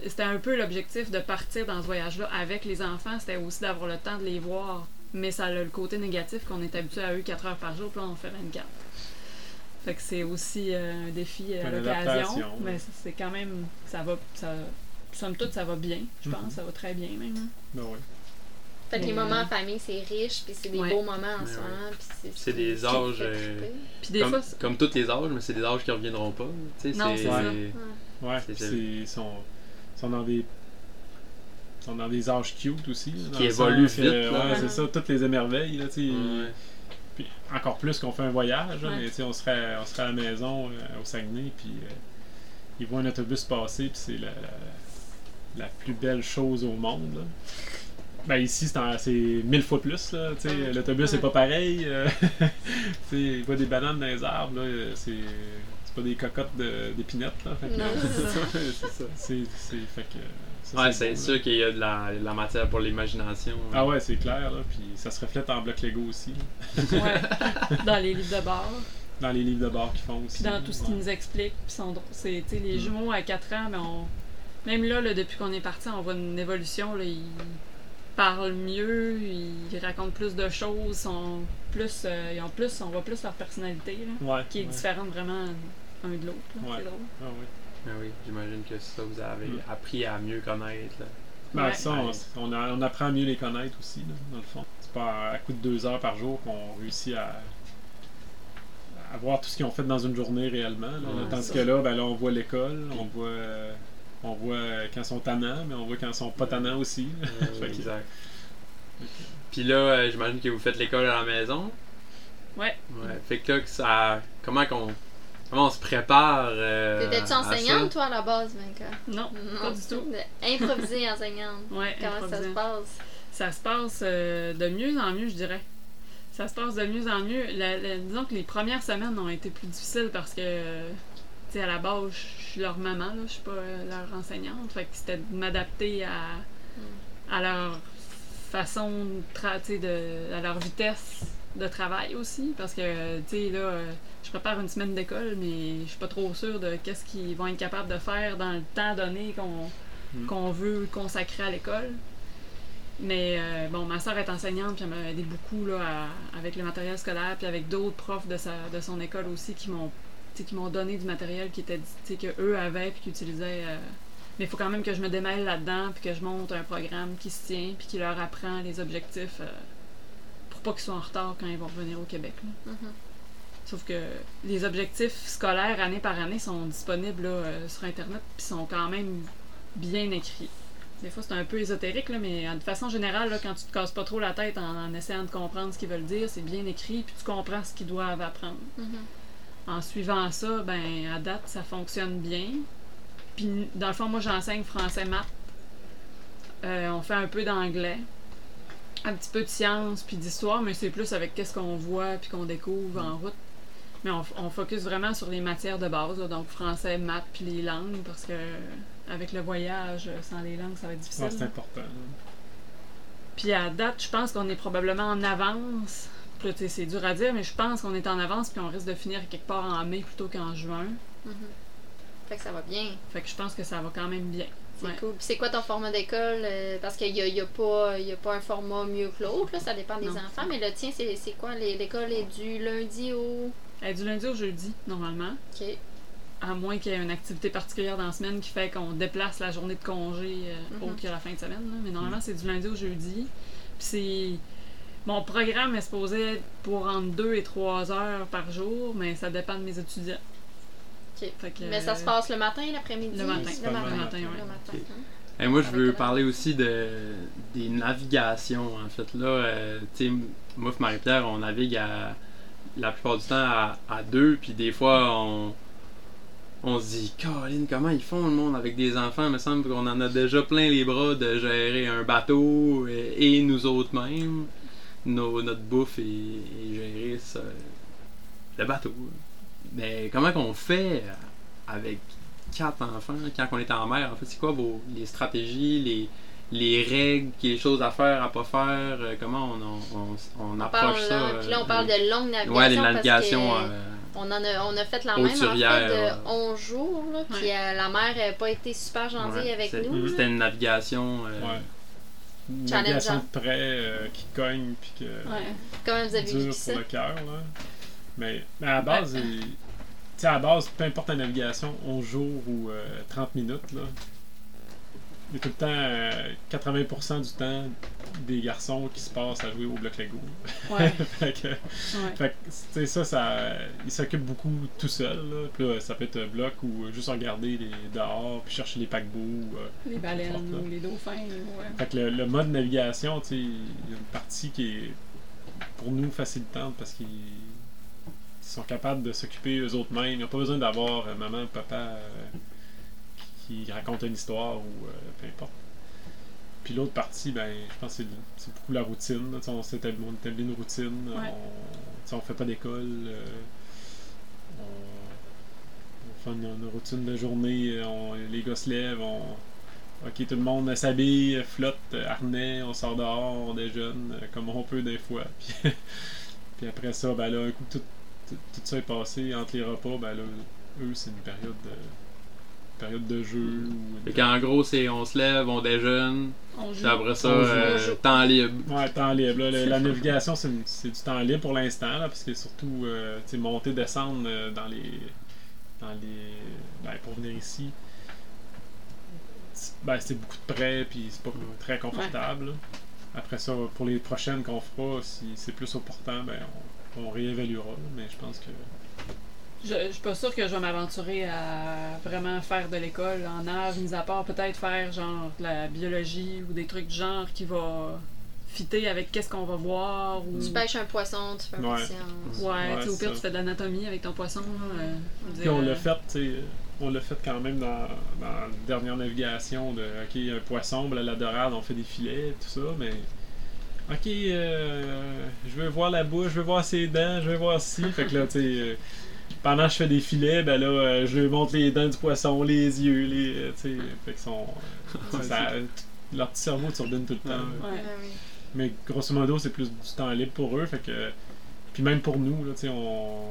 c'était un peu l'objectif de partir dans ce voyage-là avec les enfants, c'était aussi d'avoir le temps de les voir. Mais ça a le côté négatif qu'on est habitué à eux 4 heures par jour, puis là, on fait 24. Fait que c'est aussi euh, un défi euh, à l'occasion. Mais c'est- c'est quand même. Ça va. Ça, somme toute, ça va bien, je pense. Mhm. Ça va très bien même. hein. Ben ouais. Fait que les moments en famille, c'est riche, puis c'est des Ouais. beaux moments en ouais. moment. puis c'est C'est des âges, euh, des comme, fois, comme tous les âges, mais c'est des âges qui reviendront pas. Tu sais, Non, c'est. Ouais, C'est sont, sont dans des sont dans des âges cute aussi. Qui évoluent que, vite, là. Ouais, c'est ça, toutes les émerveilles. Là, tu. Puis encore plus qu'on fait un voyage, là, mais tu sais, on serait, on serait à la maison euh, au Saguenay, puis euh, ils voient un autobus passer, puis c'est la, la, la plus belle chose au monde. là. Ben ici, c'est c'est mille fois plus. là, tu sais, Ouais. L'autobus, c'est pas pareil. euh, tu sais, ils voient des bananes dans les arbres. là, euh, C'est c'est pas des cocottes de- d'épinettes. là, fait que, Non, c'est ça. c'est c'est c'est- Ouais, c'est c'est sûr qu'il y a de la, de la matière pour l'imagination. Ah ouais, c'est clair. Là, puis ça se reflète en bloc Lego aussi. ouais, dans les livres de bord. dans les livres de bord qu'ils font aussi. Puis dans tout ce qu'ils nous expliquent. Puis sont c'est, les Mm. jumeaux à 4 ans, ben on... même là, là, depuis qu'on est parti, on voit une évolution. Là, ils parlent mieux, ils racontent plus de choses, sont plus, euh, ils ont plus, on voit plus leur personnalité, là, Ouais, qui est ouais. différente vraiment un de l'autre. Ouais. C'est drôle. Ah ouais. Ah oui, j'imagine que ça, vous avez Mm. appris à mieux connaître. Là. Ben, Ouais. ça, on, Ouais. on a- on apprend à mieux les connaître aussi, là, dans le fond. C'est pas à, à coup de deux heures par jour qu'on réussit à, à voir tout ce qu'ils ont fait dans une journée réellement. là. Ouais, Tandis ça. que là, ben, là, on voit l'école, on voit, euh, on voit euh, quand ils sont tannants, mais on voit quand ils sont pas tannants aussi. que- exact. Puis là, euh, j'imagine que vous faites l'école à la maison. Ouais. Ouais. Fait que là, que ça, comment qu'on, comment on se prépare euh, T'étais-tu enseignante, toi, à la base, Vinca? Non, pas du tout. Improvisée enseignante. Ouais, Comment ça se passe? Ça se passe euh, de mieux en mieux, je dirais. Ça se passe de mieux en mieux. La- la- disons que les premières semaines ont été plus difficiles parce que, euh, sais, à la base, je suis leur maman, là, je suis pas euh, leur enseignante. Fait que c'était de m'adapter à, à leur façon, de de, à leur vitesse de travail aussi. Parce que, tu sais, là, euh, je prépare une semaine d'école, mais je suis pas trop sûre de qu'est-ce qu'ils vont être capables de faire dans le temps donné qu'on Mm. qu'on veut consacrer à l'école. Mais euh, bon, ma soeur est enseignante, puis elle m'a aidé beaucoup là, à- avec le matériel scolaire, puis avec d'autres profs de, sa, de son école aussi qui m'ont qui m'ont donné du matériel qui était tu sais, que eux avaient puis qu'ils utilisaient. euh, Mais il faut quand même que je me démêle là-dedans, puis que je monte un programme qui se tient, puis qui leur apprend les objectifs euh, pour pas qu'ils soient en retard quand ils vont revenir au Québec. là. Mhm. Sauf que les objectifs scolaires année par année sont disponibles là, euh, sur Internet puis sont quand même bien écrits. Des fois, c'est un peu ésotérique, là, mais de façon générale, là, quand tu te casses pas trop la tête en, en essayant de comprendre ce qu'ils veulent dire, c'est bien écrit puis tu comprends ce qu'ils doivent apprendre. Mhm. En suivant ça, ben à date, ça fonctionne bien. Puis dans le fond, moi j'enseigne français maths. Euh, on fait un peu d'anglais. Un petit peu de sciences puis d'histoire, mais c'est plus avec qu'est-ce qu'on voit puis qu'on découvre en route. Mais on, on focus vraiment sur les matières de base, là, donc français, maths puis les langues, parce que avec le voyage, sans les langues, ça va être difficile. Ouais, c'est important. Puis à date, je pense qu'on est probablement en avance. Là, c'est dur à dire, mais je pense qu'on est en avance, puis on risque de finir quelque part en mai plutôt qu'en juin. Mhm. Fait que ça va bien. Fait que je pense que ça va quand même bien. C'est Ouais. cool. Puis c'est quoi ton format d'école? euh, parce qu'il n'y a, y a, pas- il y a pas un format mieux que l'autre, ça dépend des Non. enfants. Mais le tien, c'est quoi? L'école est du lundi au? Elle est du lundi au jeudi, normalement. Ok. À moins qu'il y ait une activité particulière dans la semaine qui fait qu'on déplace la journée de congé euh, autre que la fin de semaine. là. Mais normalement, c'est du lundi au jeudi. Puis c'est. Mon programme est supposé être pour entre 2 et 3 heures par jour, mais ça dépend de mes étudiants. Que, Mais ça se passe le matin, l'après-midi? Le matin. Le matin. le matin, ouais. Le matin. Ok. hein. Et moi, je veux parler aussi de des navigations, en fait. Là, euh, tu sais, moi et Marie-Pierre, on navigue à, la plupart du temps à, à deux, puis des fois, on, on se dit, Caroline, comment ils font le monde avec des enfants? Il me semble qu'on en a déjà plein les bras de gérer un bateau et, et nous autres mêmes. Nos- notre bouffe et, et gérer ça, le bateau. Mais comment qu'on fait avec quatre enfants quand on est en mer? En fait, c'est quoi vos, les stratégies, les, les règles, les choses à faire, à pas faire? euh, Comment on, on, on, On approche parle, ça? là, euh, puis là, on parle de longue navigation. Ouais, les parce que navigations. euh, on, en a, on a fait la même en fait de ouais. 11 jours. Là, Puis Ouais. euh, la mère n'a pas été super gentille ouais, avec nous. C'était une navigation. euh, Ouais. Une Challengeant. navigation de près euh, qui cogne puis que Ouais. Comment vous avez dure vécu ça? pour le cœur. là. Mais, mais à la base, il- sais, à la base, peu importe la navigation, 11 jours ou euh, 30 minutes, là, il y a tout le temps euh, 80% du temps des garçons qui se passent à jouer au bloc Lego. Ouais. fait que, ouais. fait ça, ça, il s'occupe beaucoup tout seul. Là. Puis là, ça peut être un bloc ou juste regarder les dehors, puis chercher les paquebots. euh, Les baleines ou les dauphins. Ouais. fait que le, le mode navigation, tu sais, il y a une partie qui est pour nous facilitante parce qu'ils ils sont capables de s'occuper eux autres mêmes. Ils n'ont pas besoin d'avoir euh, maman, papa euh, qui, raconte une histoire ou euh, peu importe. Puis l'autre partie, ben, je pense que c'est, beaucoup la routine. là. On s'établit établit une routine. Ouais. On, on fait pas d'école. euh, on, on fait une, une routine de journée. euh, on- les gars se lèvent. On, ok, tout le monde s'habille, flotte, harnais, on sort dehors, on déjeune, comme on peut des fois. Puis, puis après ça, ben là, un coup tout, tout ça est passé, entre les repas, ben là, eux, c'est une période de, période de jeu. Ou Fait qu'en gros, c'est on se lève, on déjeune, On joue. après ça, On euh, joue. temps libre. Ouais, temps libre. là. Le- la navigation, c'est, du temps libre pour l'instant, là, parce que surtout, euh, tu sais, monter, descendre euh, dans les. Dans les. Ben, pour venir ici, c'est- ben, c'est beaucoup de près, puis c'est pas très confortable. Après ça, pour les prochaines qu'on fera, si c'est plus opportun, ben, on, on réévaluera, mais je pense que. Je, je suis pas sûre que je vais m'aventurer à vraiment faire de l'école en âge, mis à part peut-être faire genre de la biologie ou des trucs du genre qui va fitter avec qu'est-ce qu'on va voir ou Tu pêches un poisson, tu fais un Ouais. ouais, Ouais, tu sais, au pire ça. tu fais de l'anatomie avec ton poisson euh, Puis on euh, l'a fait, tu sais, on l'a fait quand même dans, dans la dernière navigation de OK, un poisson, ben, la dorade, on fait des filets, tout ça, mais OK, euh, je veux voir la bouche, je veux voir ses dents, je veux voir ci. Fait que là, tu sais, euh, pendant que je fais des filets, ben là, euh, je lui montre les dents du poisson, les yeux, les. euh, tu sais, fait que son. euh, ça- leur petit cerveau turbine tout le temps. Ouais. ouais. Ouais, oui. Mais grosso modo, c'est plus du temps libre pour eux. Fait que, puis même pour nous, là, tu sais, on,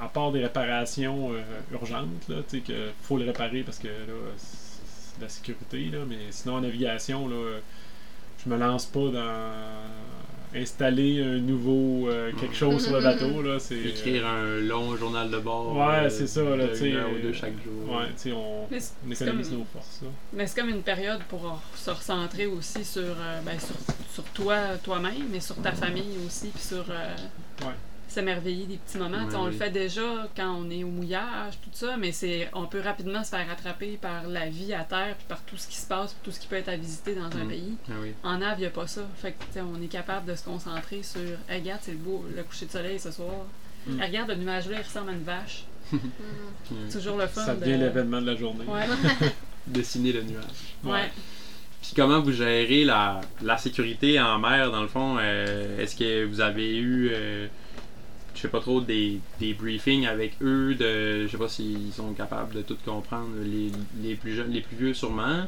à part des réparations euh, urgentes, là, tu sais, que faut le réparer parce que là, c'est c'est de la sécurité, là, mais sinon en navigation, là, je me lance pas dans installer un nouveau euh, quelque chose sur le bateau, là, c'est Écrire un long journal de bord. Ouais, euh, c'est ça, là, de tu sais, une heure ou deux euh, chaque jour. Ouais, tu sais, on, Mais c'est- on économise comme- nos forces, là. Mais c'est comme une période pour se recentrer aussi sur, euh, ben, sur, sur toi, toi-même, mais sur ta famille aussi, puis sur euh, Ouais. S'émerveiller des petits moments. Tu sais, Ouais, on oui. le fait déjà quand on est au mouillage, tout ça, mais c'est on peut rapidement se faire rattraper par la vie à terre, puis par tout ce qui se passe, puis tout ce qui peut être à visiter dans un Mm. pays. Ah oui. En Ave, il n'y a pas ça. Fait que, on est capable de se concentrer sur hey, regarde, c'est le beau, le coucher de soleil ce soir. Mm. Hey, regarde, le nuage-là, il ressemble à une vache. Ouais. Toujours le fun. Ça de- devient l'événement de la journée. Ouais. Dessiner le nuage. ouais. Puis comment vous gérez la, la sécurité en mer, dans le fond? euh, Est-ce que vous avez eu, euh, je sais pas trop, des, des briefings avec eux, de, je sais pas s'ils sont capables de tout comprendre, les, les plus jeunes, les plus vieux sûrement,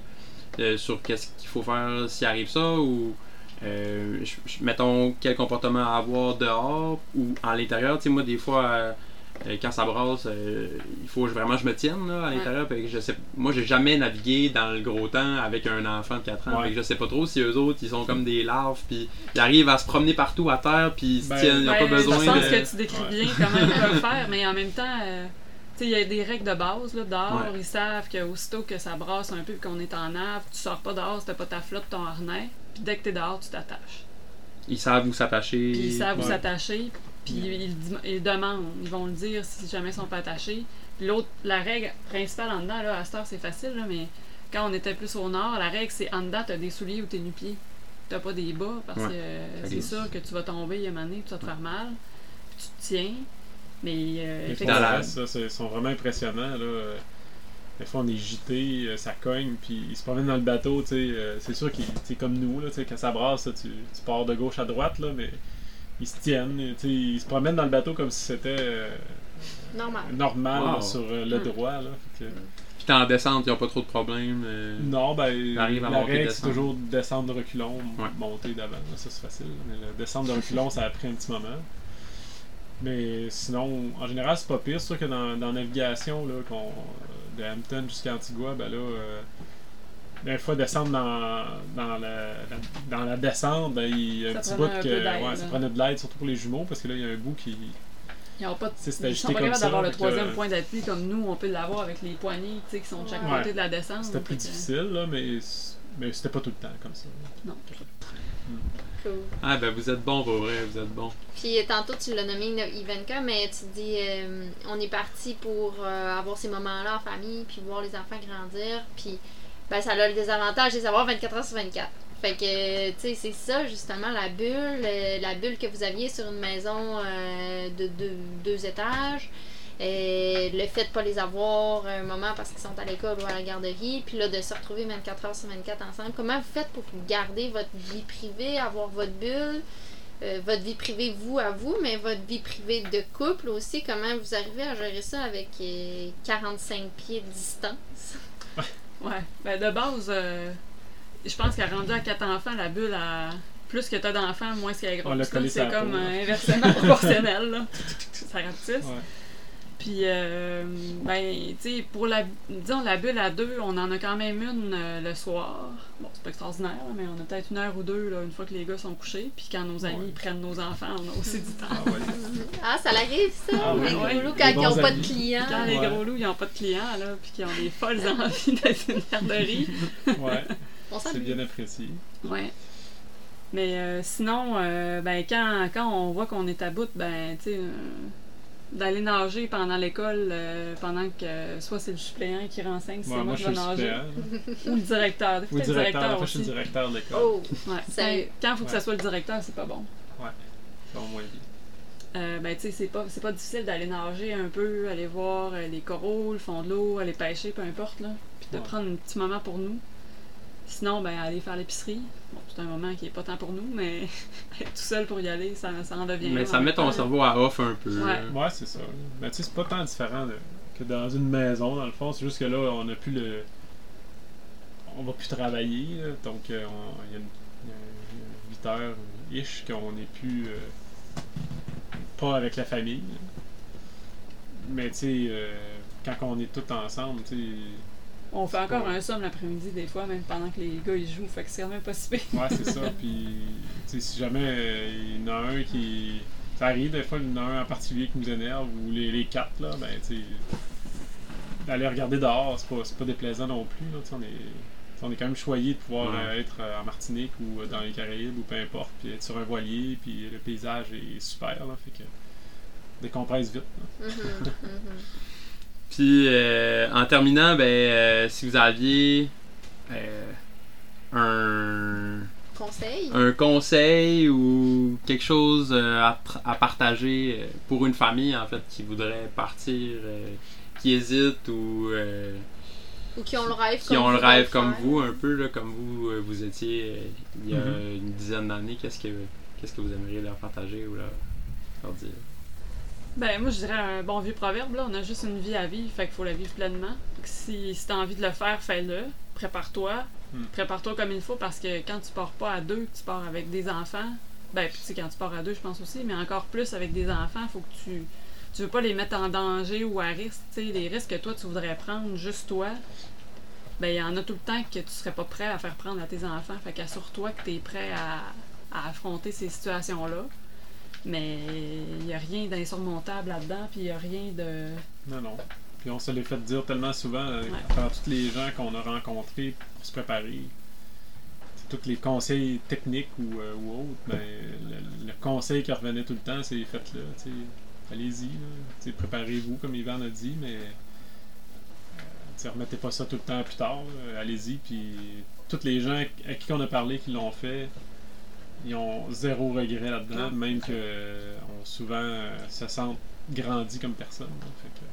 euh, sur qu'est-ce qu'il faut faire s'il arrive ça, ou euh, mettons quel comportement avoir dehors ou à l'intérieur. Tu sais, moi, des fois, euh, quand ça brasse, euh, il faut que vraiment je me tienne là, à Ouais. l'intérieur. Que je sais, moi, j'ai jamais navigué dans le gros temps avec un enfant de 4 ans. Ouais. Fait que je sais pas trop si eux autres, ils sont comme des larves, puis ils arrivent à se promener partout à terre, puis ils se Ben, tiennent, ils n'ont Ben, pas besoin Je pense de. que tu décris bien comment ils peuvent faire, mais en même temps, euh, il y a des règles de base là, dehors. Ouais. Ils savent qu'aussitôt que ça brasse un peu et qu'on est en nave, tu sors pas dehors si t'as pas ta flotte, ton harnais. Puis dès que t'es dehors, tu t'attaches. Ils savent où s'attacher. Ils savent où Ouais. s'attacher. Puis ils, demandent, ils vont le dire si jamais ils sont pas attachés. Puis l'autre, la règle principale en dedans, là, à cette heure, c'est facile, là, mais quand on était plus au nord, la règle c'est en dedans, t'as des souliers ou t'es nu-pieds. T'as pas des bas parce Ouais. que euh, c'est sûr que tu vas tomber à un moment donné, puis tu vas te faire mal. Puis tu te tiens. Mais euh, Les effectivement, ça, c'est- sont vraiment impressionnants. Là. Des fois, on est gité, euh, ça cogne, puis ils se promènent dans le bateau. tu sais, euh, C'est sûr qu'ils c'est comme nous, là, tu sais, quand ça brasse, tu, tu pars de gauche à droite, là, mais ils se tiennent. tu sais, Ils se promènent dans le bateau comme si c'était euh, Normal. normal Wow. là, sur euh, le Hmm. droit. Là, fait que- Puis t'es en descente, ils n'ont pas trop de problèmes. euh, Non, ben, à la monter, règle, c'est toujours descendre de reculons, Ouais. monter d'avant. Ça, c'est facile. Mais le descendre de reculons, ça a pris un petit moment. Mais sinon, en général, c'est pas pire. C'est sûr que dans, dans la navigation, là, qu'on, de Hampton jusqu'à Antigua, ben là, des fois, descendre dans, dans, la, dans la descente, ben, il y a un Ça petit bout que. ouais, ça prenait de l'aide, surtout pour les jumeaux, parce que là, il y a un bout qui. ils ont pas ils sont pas capables d'avoir le troisième euh, point d'appui comme nous, on peut l'avoir avec les poignées tu sais, qui sont de chaque Ouais. côté de la descente. C'était plus difficile, là, mais, mais c'était pas tout le temps comme ça. Non. Cool. Ah, ben vous êtes bon pour vrai, vous êtes bon. Puis euh, tantôt, tu l'as nommé no- Ivanka, mais tu dis, euh, on est parti pour euh, avoir ces moments-là en famille, puis voir les enfants grandir, puis ben, ça a le désavantage de les avoir 24 heures sur 24. Fait que, tu sais, c'est ça, justement, la bulle, euh, la bulle que vous aviez sur une maison euh, de deux, étages, euh, le fait de pas les avoir un moment parce qu'ils sont à l'école ou à la garderie, puis là, de se retrouver 24 heures sur 24 ensemble. Comment vous faites pour garder votre vie privée, avoir votre bulle? votre vie privée, vous à vous, mais votre vie privée de couple aussi, comment vous arrivez à gérer ça avec euh, 45 pieds de distance? Ouais. Ben, de base, euh, je pense qu'à rendu à 4 enfants, la bulle, a... plus que t'as d'enfants, moins qu'elle est grosse. C'est comme euh, inversement proportionnel. Là. Ça rapetisse. Ouais. Puis, euh, ben, tu sais, pour la, disons, la bulle à deux, on en a quand même une euh, le soir. Bon, c'est pas extraordinaire, là, mais on a peut-être une heure ou deux, là, une fois que les gars sont couchés. Puis quand nos amis Ouais. prennent nos enfants, on a aussi du temps. Ah, ouais. Ah, ça l'arrive, ça? Ah les gros loups, quand ils n'ont pas de clients. Quand les gros loups, ils n'ont pas de clients, là, puis qu'ils ont des folles envies d'être une garderie. ouais, c'est bien apprécié. Ouais. Mais euh, sinon, euh, ben, quand, quand on voit qu'on est à bout, ben, tu sais, euh, d'aller nager pendant l'école, euh, pendant que soit c'est le suppléant qui renseigne, si Ouais, c'est moi je vais nager, ou le directeur. Ou le le directeur, directeur la fois, je suis le aussi. directeur de l'école. Oh! Ouais. Ça- Quand il faut que ça Ouais. soit le directeur, c'est pas bon. Bon, moins bien. Euh, ben, tu sais, c'est pas, c'est pas difficile d'aller nager un peu, aller voir euh, les coraux, le fond de l'eau, aller pêcher, peu importe, là. Puis de Ouais. prendre un petit moment pour nous. Sinon, ben, aller faire l'épicerie. Un moment qui est pas tant pour nous, mais être tout seul pour y aller, ça, ça en devient. Mais ça met ton temps. cerveau à off un peu. Ouais. Ouais, c'est ça. Mais tu sais, c'est pas tant différent de- que dans une maison, dans le fond. C'est juste que là, on a plus le. On va plus travailler, là. donc euh, on- il y a, une, 8 heures ish qu'on n'est plus. euh, pas avec la famille. Mais tu sais, euh, quand on est tous ensemble, tu sais. On fait encore Ouais. un somme l'après-midi, des fois, même pendant que les gars ils jouent, fait que c'est quand même pas si pire. Ouais, c'est ça. Puis, tu sais, si jamais euh, il y en a un qui. Ça arrive des fois, il y en a un en particulier qui nous énerve, ou les, les quatre, là, ben, tu sais. D'aller regarder dehors, c'est pas, c'est pas déplaisant non plus, là, tu sais, on est. On est quand même choyé de pouvoir Ouais. euh, être euh, en Martinique ou dans les Caraïbes ou peu importe, puis être sur un voilier, puis le paysage est super, là, fait que décompresse vite. là. Mhm, mhm. Puis euh, en terminant, ben euh, si vous aviez euh, un, Conseil? un conseil ou quelque chose à, partager pour une famille en fait qui voudrait partir, qui hésite ou Ou qui ont le rêve qui comme ont le vous de rêve comme vous un peu là, comme vous euh, vous étiez euh, il y a Mhm. une dizaine d'années, qu'est-ce que qu'est-ce que vous aimeriez leur partager ou leur, leur dire? Ben, moi, je dirais un bon vieux proverbe, là. On a juste une vie à vivre, fait qu'il faut la vivre pleinement. Si, si t'as envie de le faire, fais-le. Prépare-toi. Hmm. Prépare-toi comme il faut parce que quand tu pars pas à deux, tu pars avec des enfants, ben, puis tu sais, quand tu pars à deux, je pense aussi, mais encore plus avec des enfants, faut que tu, tu veux pas les mettre en danger ou à risque. Tu sais, les risques que toi, tu voudrais prendre, juste toi, ben, il y en a tout le temps que tu serais pas prêt à faire prendre à tes enfants. Fait qu'assure-toi que tu es prêt à, à affronter ces situations-là. Mais il n'y a rien d'insurmontable là-dedans, puis il n'y a rien de. Non, non. Puis on se l'est fait dire tellement souvent euh, Ouais. par tous les gens qu'on a rencontrés pour se préparer. Tous les conseils techniques ou, euh, ou autres, ben, le, le conseil qui revenait tout le temps, c'est faites-le. Allez-y. Préparez-vous, comme Yvan a dit, mais euh, remettez pas ça tout le temps plus tard. Allez-y. Puis tous les gens à qui on a parlé qui l'ont fait, ils ont zéro regret là-dedans, même que euh, on souvent euh, se sentent grandis comme personne. là. Fait que,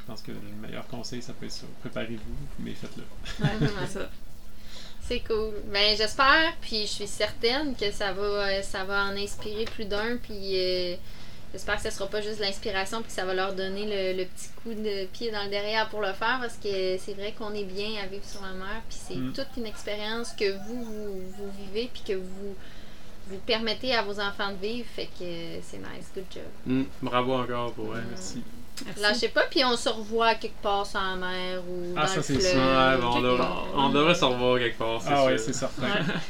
je pense que le meilleur conseil, ça peut être ça. Préparez-vous, mais faites-le. Ouais, c'est ça. C'est cool. Ben j'espère, puis je suis certaine que ça va, euh, ça va en inspirer plus d'un, puis euh, j'espère que ce sera pas juste l'inspiration, puis que ça va leur donner le, le petit coup de pied dans le derrière pour le faire, parce que c'est vrai qu'on est bien à vivre sur la mer, puis c'est Mm. toute une expérience que vous, vous, vous vivez, puis que vous vous permettez à vos enfants de vivre, fait que c'est nice, good job. Mm, bravo encore pour elle. Merci. Merci. Lâchez pas, puis on se revoit quelque part sur la mer ou Ah, dans ça, le c'est sûr. Ouais, bon, on, devrait, on devrait se revoir quelque part. Ah ouais, sûr. c'est certain.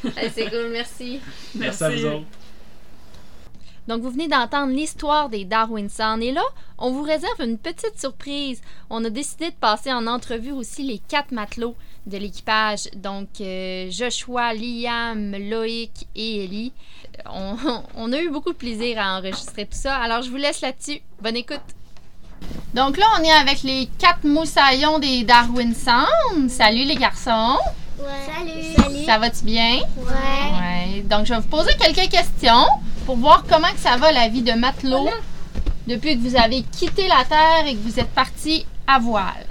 Ouais. Hey, c'est cool, merci. Merci à vous autres. Donc, vous venez d'entendre l'histoire des Darwin Sound. Et là, on vous réserve une petite surprise. On a décidé de passer en entrevue aussi les quatre matelots de l'équipage. Donc, euh, Joshua, Liam, Loïc et Ellie. On, on a eu beaucoup de plaisir à enregistrer tout ça. Alors, je vous laisse là-dessus. Bonne écoute. Donc là, on est avec les quatre moussaillons des Darwin Sound. Salut les garçons. Salut. Salut. Ça va-tu bien? Ouais. Ouais. Donc, je vais vous poser quelques questions pour voir comment que ça va la vie de matelot depuis que vous avez quitté la Terre et que vous êtes parti à voile.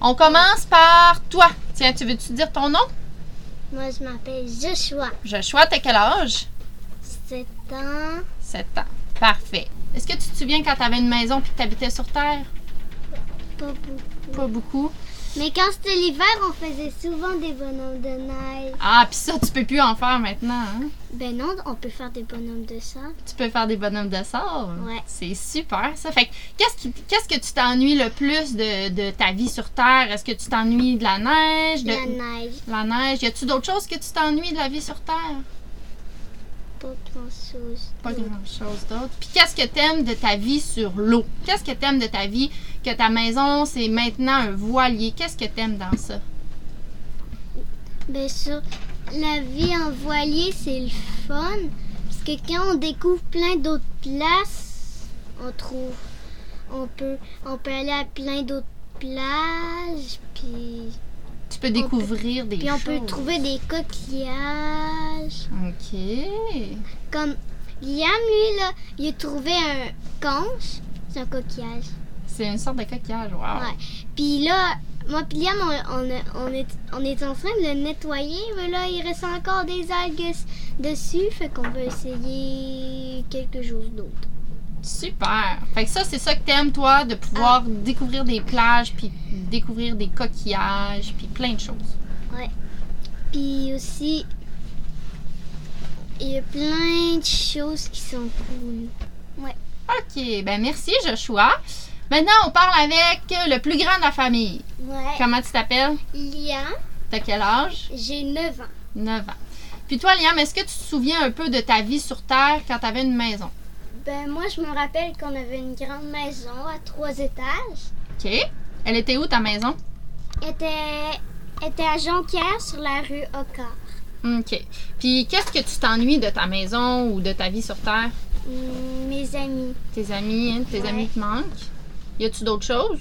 On commence par toi. Tiens, tu veux-tu dire ton nom? Moi, je m'appelle Joshua. Joshua, t'as quel âge? 7 ans. 7 ans. Parfait. Est-ce que tu te souviens quand tu avais une maison puis que tu habitais sur Terre? Pas beaucoup. Pas beaucoup. Mais quand c'était l'hiver, on faisait souvent des bonhommes de neige. Ah, puis ça, tu peux plus en faire maintenant. Hein? Ben non, on peut faire des bonhommes de sable. Tu peux faire des bonhommes de sable? Ouais. C'est super, ça. Fait que, qu'est-ce, que tu t'ennuies le plus de, de ta vie sur Terre? Est-ce que tu t'ennuies de la neige? De... La neige. La neige. Y a-tu d'autres choses que tu t'ennuies de la vie sur Terre? Pas grand-chose. Pas grand-chose d'autre. Puis qu'est-ce que t'aimes de ta vie sur l'eau? Qu'est-ce que t'aimes de ta vie? Que ta maison, c'est maintenant un voilier. Qu'est-ce que t'aimes dans ça? Ben sur la vie en voilier, c'est le fun. Parce que quand on découvre plein d'autres places, on trouve... On peut, on peut aller à plein d'autres plages, puis, Tu peux découvrir des puis on choses. peut trouver des coquillages. OK. Comme Liam, lui, là, il a trouvé un conche. C'est un coquillage. C'est une sorte de coquillage. Wow. Ouais. Puis là, moi Liam, on, on, a- on est, on est en train de le nettoyer. Mais là, il reste encore des algues dessus. Fait qu'on va essayer quelque chose d'autre. Super. Fait que ça, c'est ça que t'aimes, toi, de pouvoir découvrir des plages, puis découvrir des coquillages, puis plein de choses. Puis aussi, il y a plein de choses qui sont cool. OK. Ben, merci, Joshua. Maintenant, on parle avec le plus grand de la famille. Ouais. Comment tu t'appelles? Liam, T'as quel âge? j'ai 9 ans. 9 ans. Puis toi, Liam, est-ce que tu te souviens un peu de ta vie sur Terre quand t'avais une maison? Ben moi, je me rappelle qu'on avait une grande maison à trois étages. OK. Elle était où, ta maison? Elle était, elle était à Jonquière sur la rue Ocar. OK. Puis qu'est-ce que tu t'ennuies de ta maison ou de ta vie sur Terre? Hum, Mes amis. Tes amis, hein? Tes Ouais. amis te manquent? Y a-tu d'autres choses?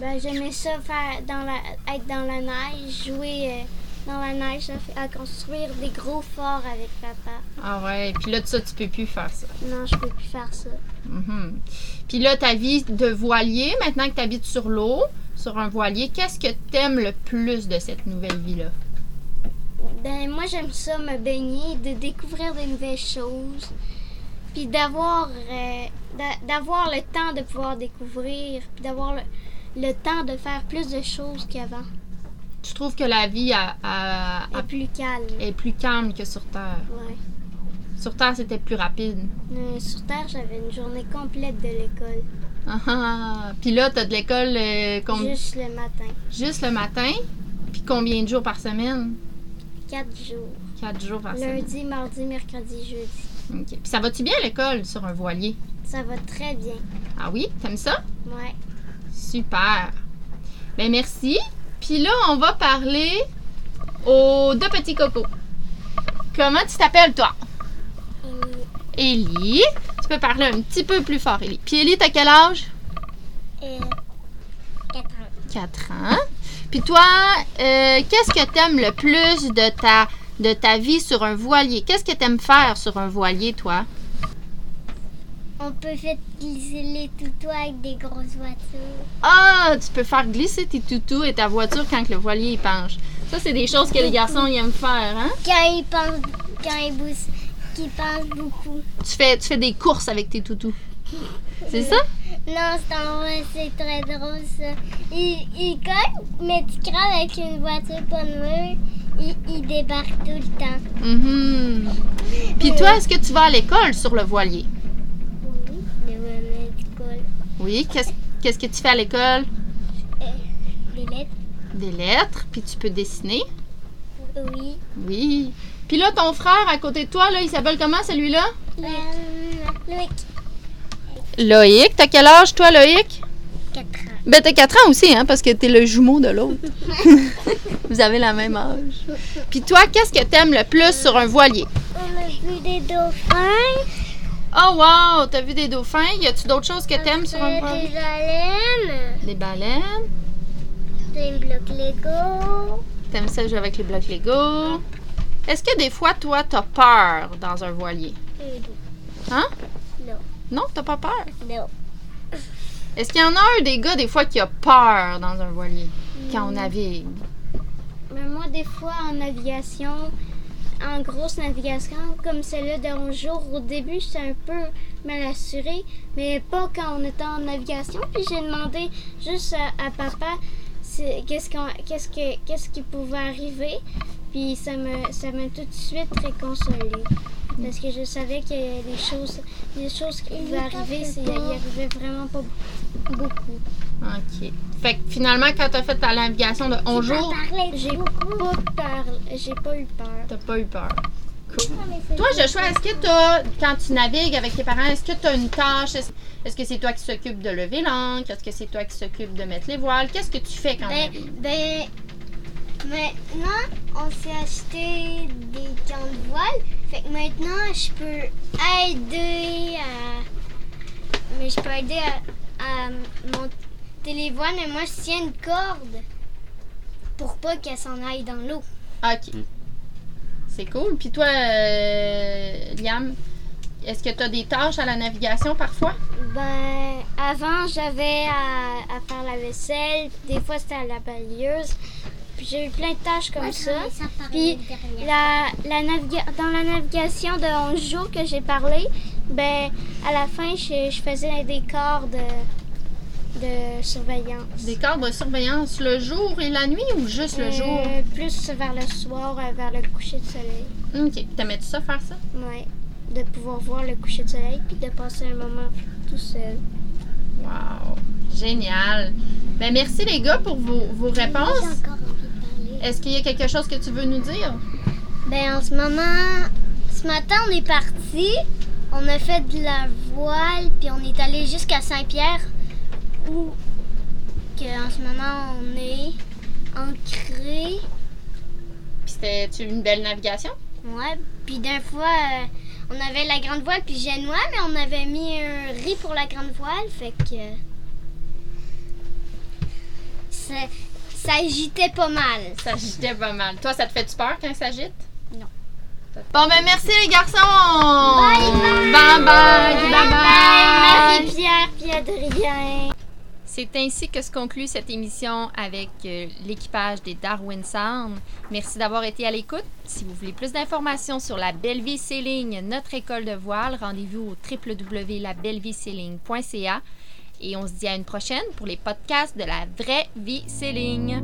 Ben, j'aimais ça faire dans la, être dans la neige, jouer euh, dans la neige, à, construire des gros forts avec papa. Ah ouais. Puis là, ça, tu peux plus faire ça. Non, je peux plus faire ça. Mhm. Puis là, ta vie de voilier, maintenant que tu habites sur l'eau, sur un voilier, qu'est-ce que t'aimes le plus de cette nouvelle vie-là? Ben, moi, j'aime ça me baigner, de découvrir des nouvelles choses, puis d'avoir euh, d'a- d'avoir le temps de pouvoir découvrir, puis d'avoir le, le temps de faire plus de choses qu'avant. Tu trouves que la vie a- a- plus calme. est plus calme que sur Terre? Ouais. Sur Terre, c'était plus rapide. Euh, sur Terre, j'avais une journée complète de l'école. Ah, ah. Puis là, t'as de l'école euh, com- Juste le matin. juste le matin? Puis combien de jours par semaine? Quatre jours. Quatre jours par semaine. Lundi, mardi, mercredi, jeudi. OK. Puis ça va-tu bien l'école sur un voilier? Ça va très bien. Ah oui? T'aimes ça? Ouais. Super. Ben merci. Puis là, on va parler aux deux petits cocos. Comment tu t'appelles, toi? Et, Ellie. Tu peux parler un petit peu plus fort, Ellie. Puis Ellie, t'as quel âge? euh, quatre ans. 4 ans. Puis toi, euh, qu'est-ce que t'aimes le plus de ta, de ta vie sur un voilier? Qu'est-ce que t'aimes faire sur un voilier, toi? On peut faire glisser les toutous avec des grosses voitures. Ah, tu peux faire glisser tes toutous et ta voiture quand le voilier il penche. Ça, c'est des choses que les garçons ils aiment faire, hein? Quand ils pensent, quand ils boussent, qui pensent beaucoup. Tu fais, tu fais des courses avec tes toutous. C'est ça? Non, c'est en vrai, c'est très drôle ça. Ils, ils cognent, mais tu craves avec une voiture pas nouvelle, ils débarquent tout le temps. Mhm. Puis toi, est-ce que tu vas à l'école sur le voilier? Oui, à l'école. Oui. Qu'est-ce que tu fais à l'école? Des lettres? Des lettres, puis tu peux dessiner? Oui. Oui. Puis là, ton frère à côté de toi, là, il s'appelle comment celui-là? Euh, Loïc, Loïc. T'as quel âge, toi, Loïc? 4 ans. Ben, t'as 4 ans aussi, hein, parce que t'es le jumeau de l'autre. Vous avez la même âge. Puis toi, qu'est-ce que t'aimes le plus sur un voilier? On a vu des dauphins, Oh, wow! T'as vu des dauphins? Y a-tu d'autres choses que t'aimes sur un voilier? des baleines, Des baleines. des blocs Lego. T'aimes ça jouer avec les blocs Lego? Est-ce que des fois, toi, t'as peur dans un voilier? Euh, Hein? Non. Non, t'as pas peur? Non. Est-ce qu'il y en a un des gars, des fois, qui a peur dans un voilier quand on navigue? Mais moi, des fois, en navigation, en grosse navigation, comme celle-là de 11 jours, au début, j'étais un peu mal assurée, mais pas quand on était en navigation. Puis j'ai demandé juste à, à papa qu'est-ce qu'on- qu'est-ce que qu'est-ce qui pouvait arriver? Puis ça me ça m'a tout de suite réconsolée. Parce que je savais qu'il y a des choses, des choses qui pouvaient arriver, c'est- il arrivait vraiment pas beaucoup. OK. Fait que finalement, quand t'as fait ta navigation de 11 jours, J'ai pas peur, j'ai pas eu peur. t'as pas eu peur. Toi, Joshua, est-ce que t'as, quand tu navigues avec tes parents, est-ce que tu as une tâche? Est-ce, est-ce que c'est toi qui s'occupe de lever l'ancre? Est-ce que c'est toi qui s'occupe de mettre les voiles? Qu'est-ce que tu fais quand Ben, même? ben, maintenant, on s'est acheté des camps de voile. Fait que maintenant, je peux aider à. Mais je peux aider à, à les voiles, mais moi, je tiens une corde pour pas qu'elle s'en aille dans l'eau. OK. C'est cool. Puis toi, euh, Liam, est-ce que tu as des tâches à la navigation parfois? Ben, avant, j'avais à, à faire la vaisselle. Des fois, c'était à la balayeuse. Puis j'ai eu plein de tâches comme ça. Puis la, la naviga- dans la navigation de 11 jours que j'ai parlé, ben à la fin, je, je faisais des corps de, de surveillance. Des de surveillance le jour et la nuit ou juste le jour? Euh, plus vers le soir, euh, vers le coucher de soleil. OK. T'aimais-tu ça faire ça? Ouais. De pouvoir voir le coucher de soleil puis de passer un moment tout seul. Wow! Génial! Ben merci les gars pour vos, vos réponses. J'ai encore envie de parler. Est-ce qu'il y a quelque chose que tu veux nous dire? Ben en ce moment, ce matin on est parti, on a fait de la voile, puis on est allé jusqu'à Saint-Pierre, où que en ce moment on est ancré. Puis c'était une belle navigation? Ouais, puis d'un fois euh, on avait la grande voile puis génois, mais on avait mis un riz pour la grande voile, fait que ça, ça agitait pas mal. Ça agitait pas mal. Toi, ça te fait-tu peur quand ça agite? Bon, ben merci les garçons! Bye Bye bye! Bye bye! Marie-Pierre puis Adrien. C'est ainsi que se conclut cette émission avec euh, l'équipage des Darwin Sound. Merci d'avoir été à l'écoute. Si vous voulez plus d'informations sur la Belle Vie Sailing, notre école de voile, rendez-vous au www.labellevie-sailing.ca. Et on se dit à une prochaine pour les podcasts de la vraie vie sailing.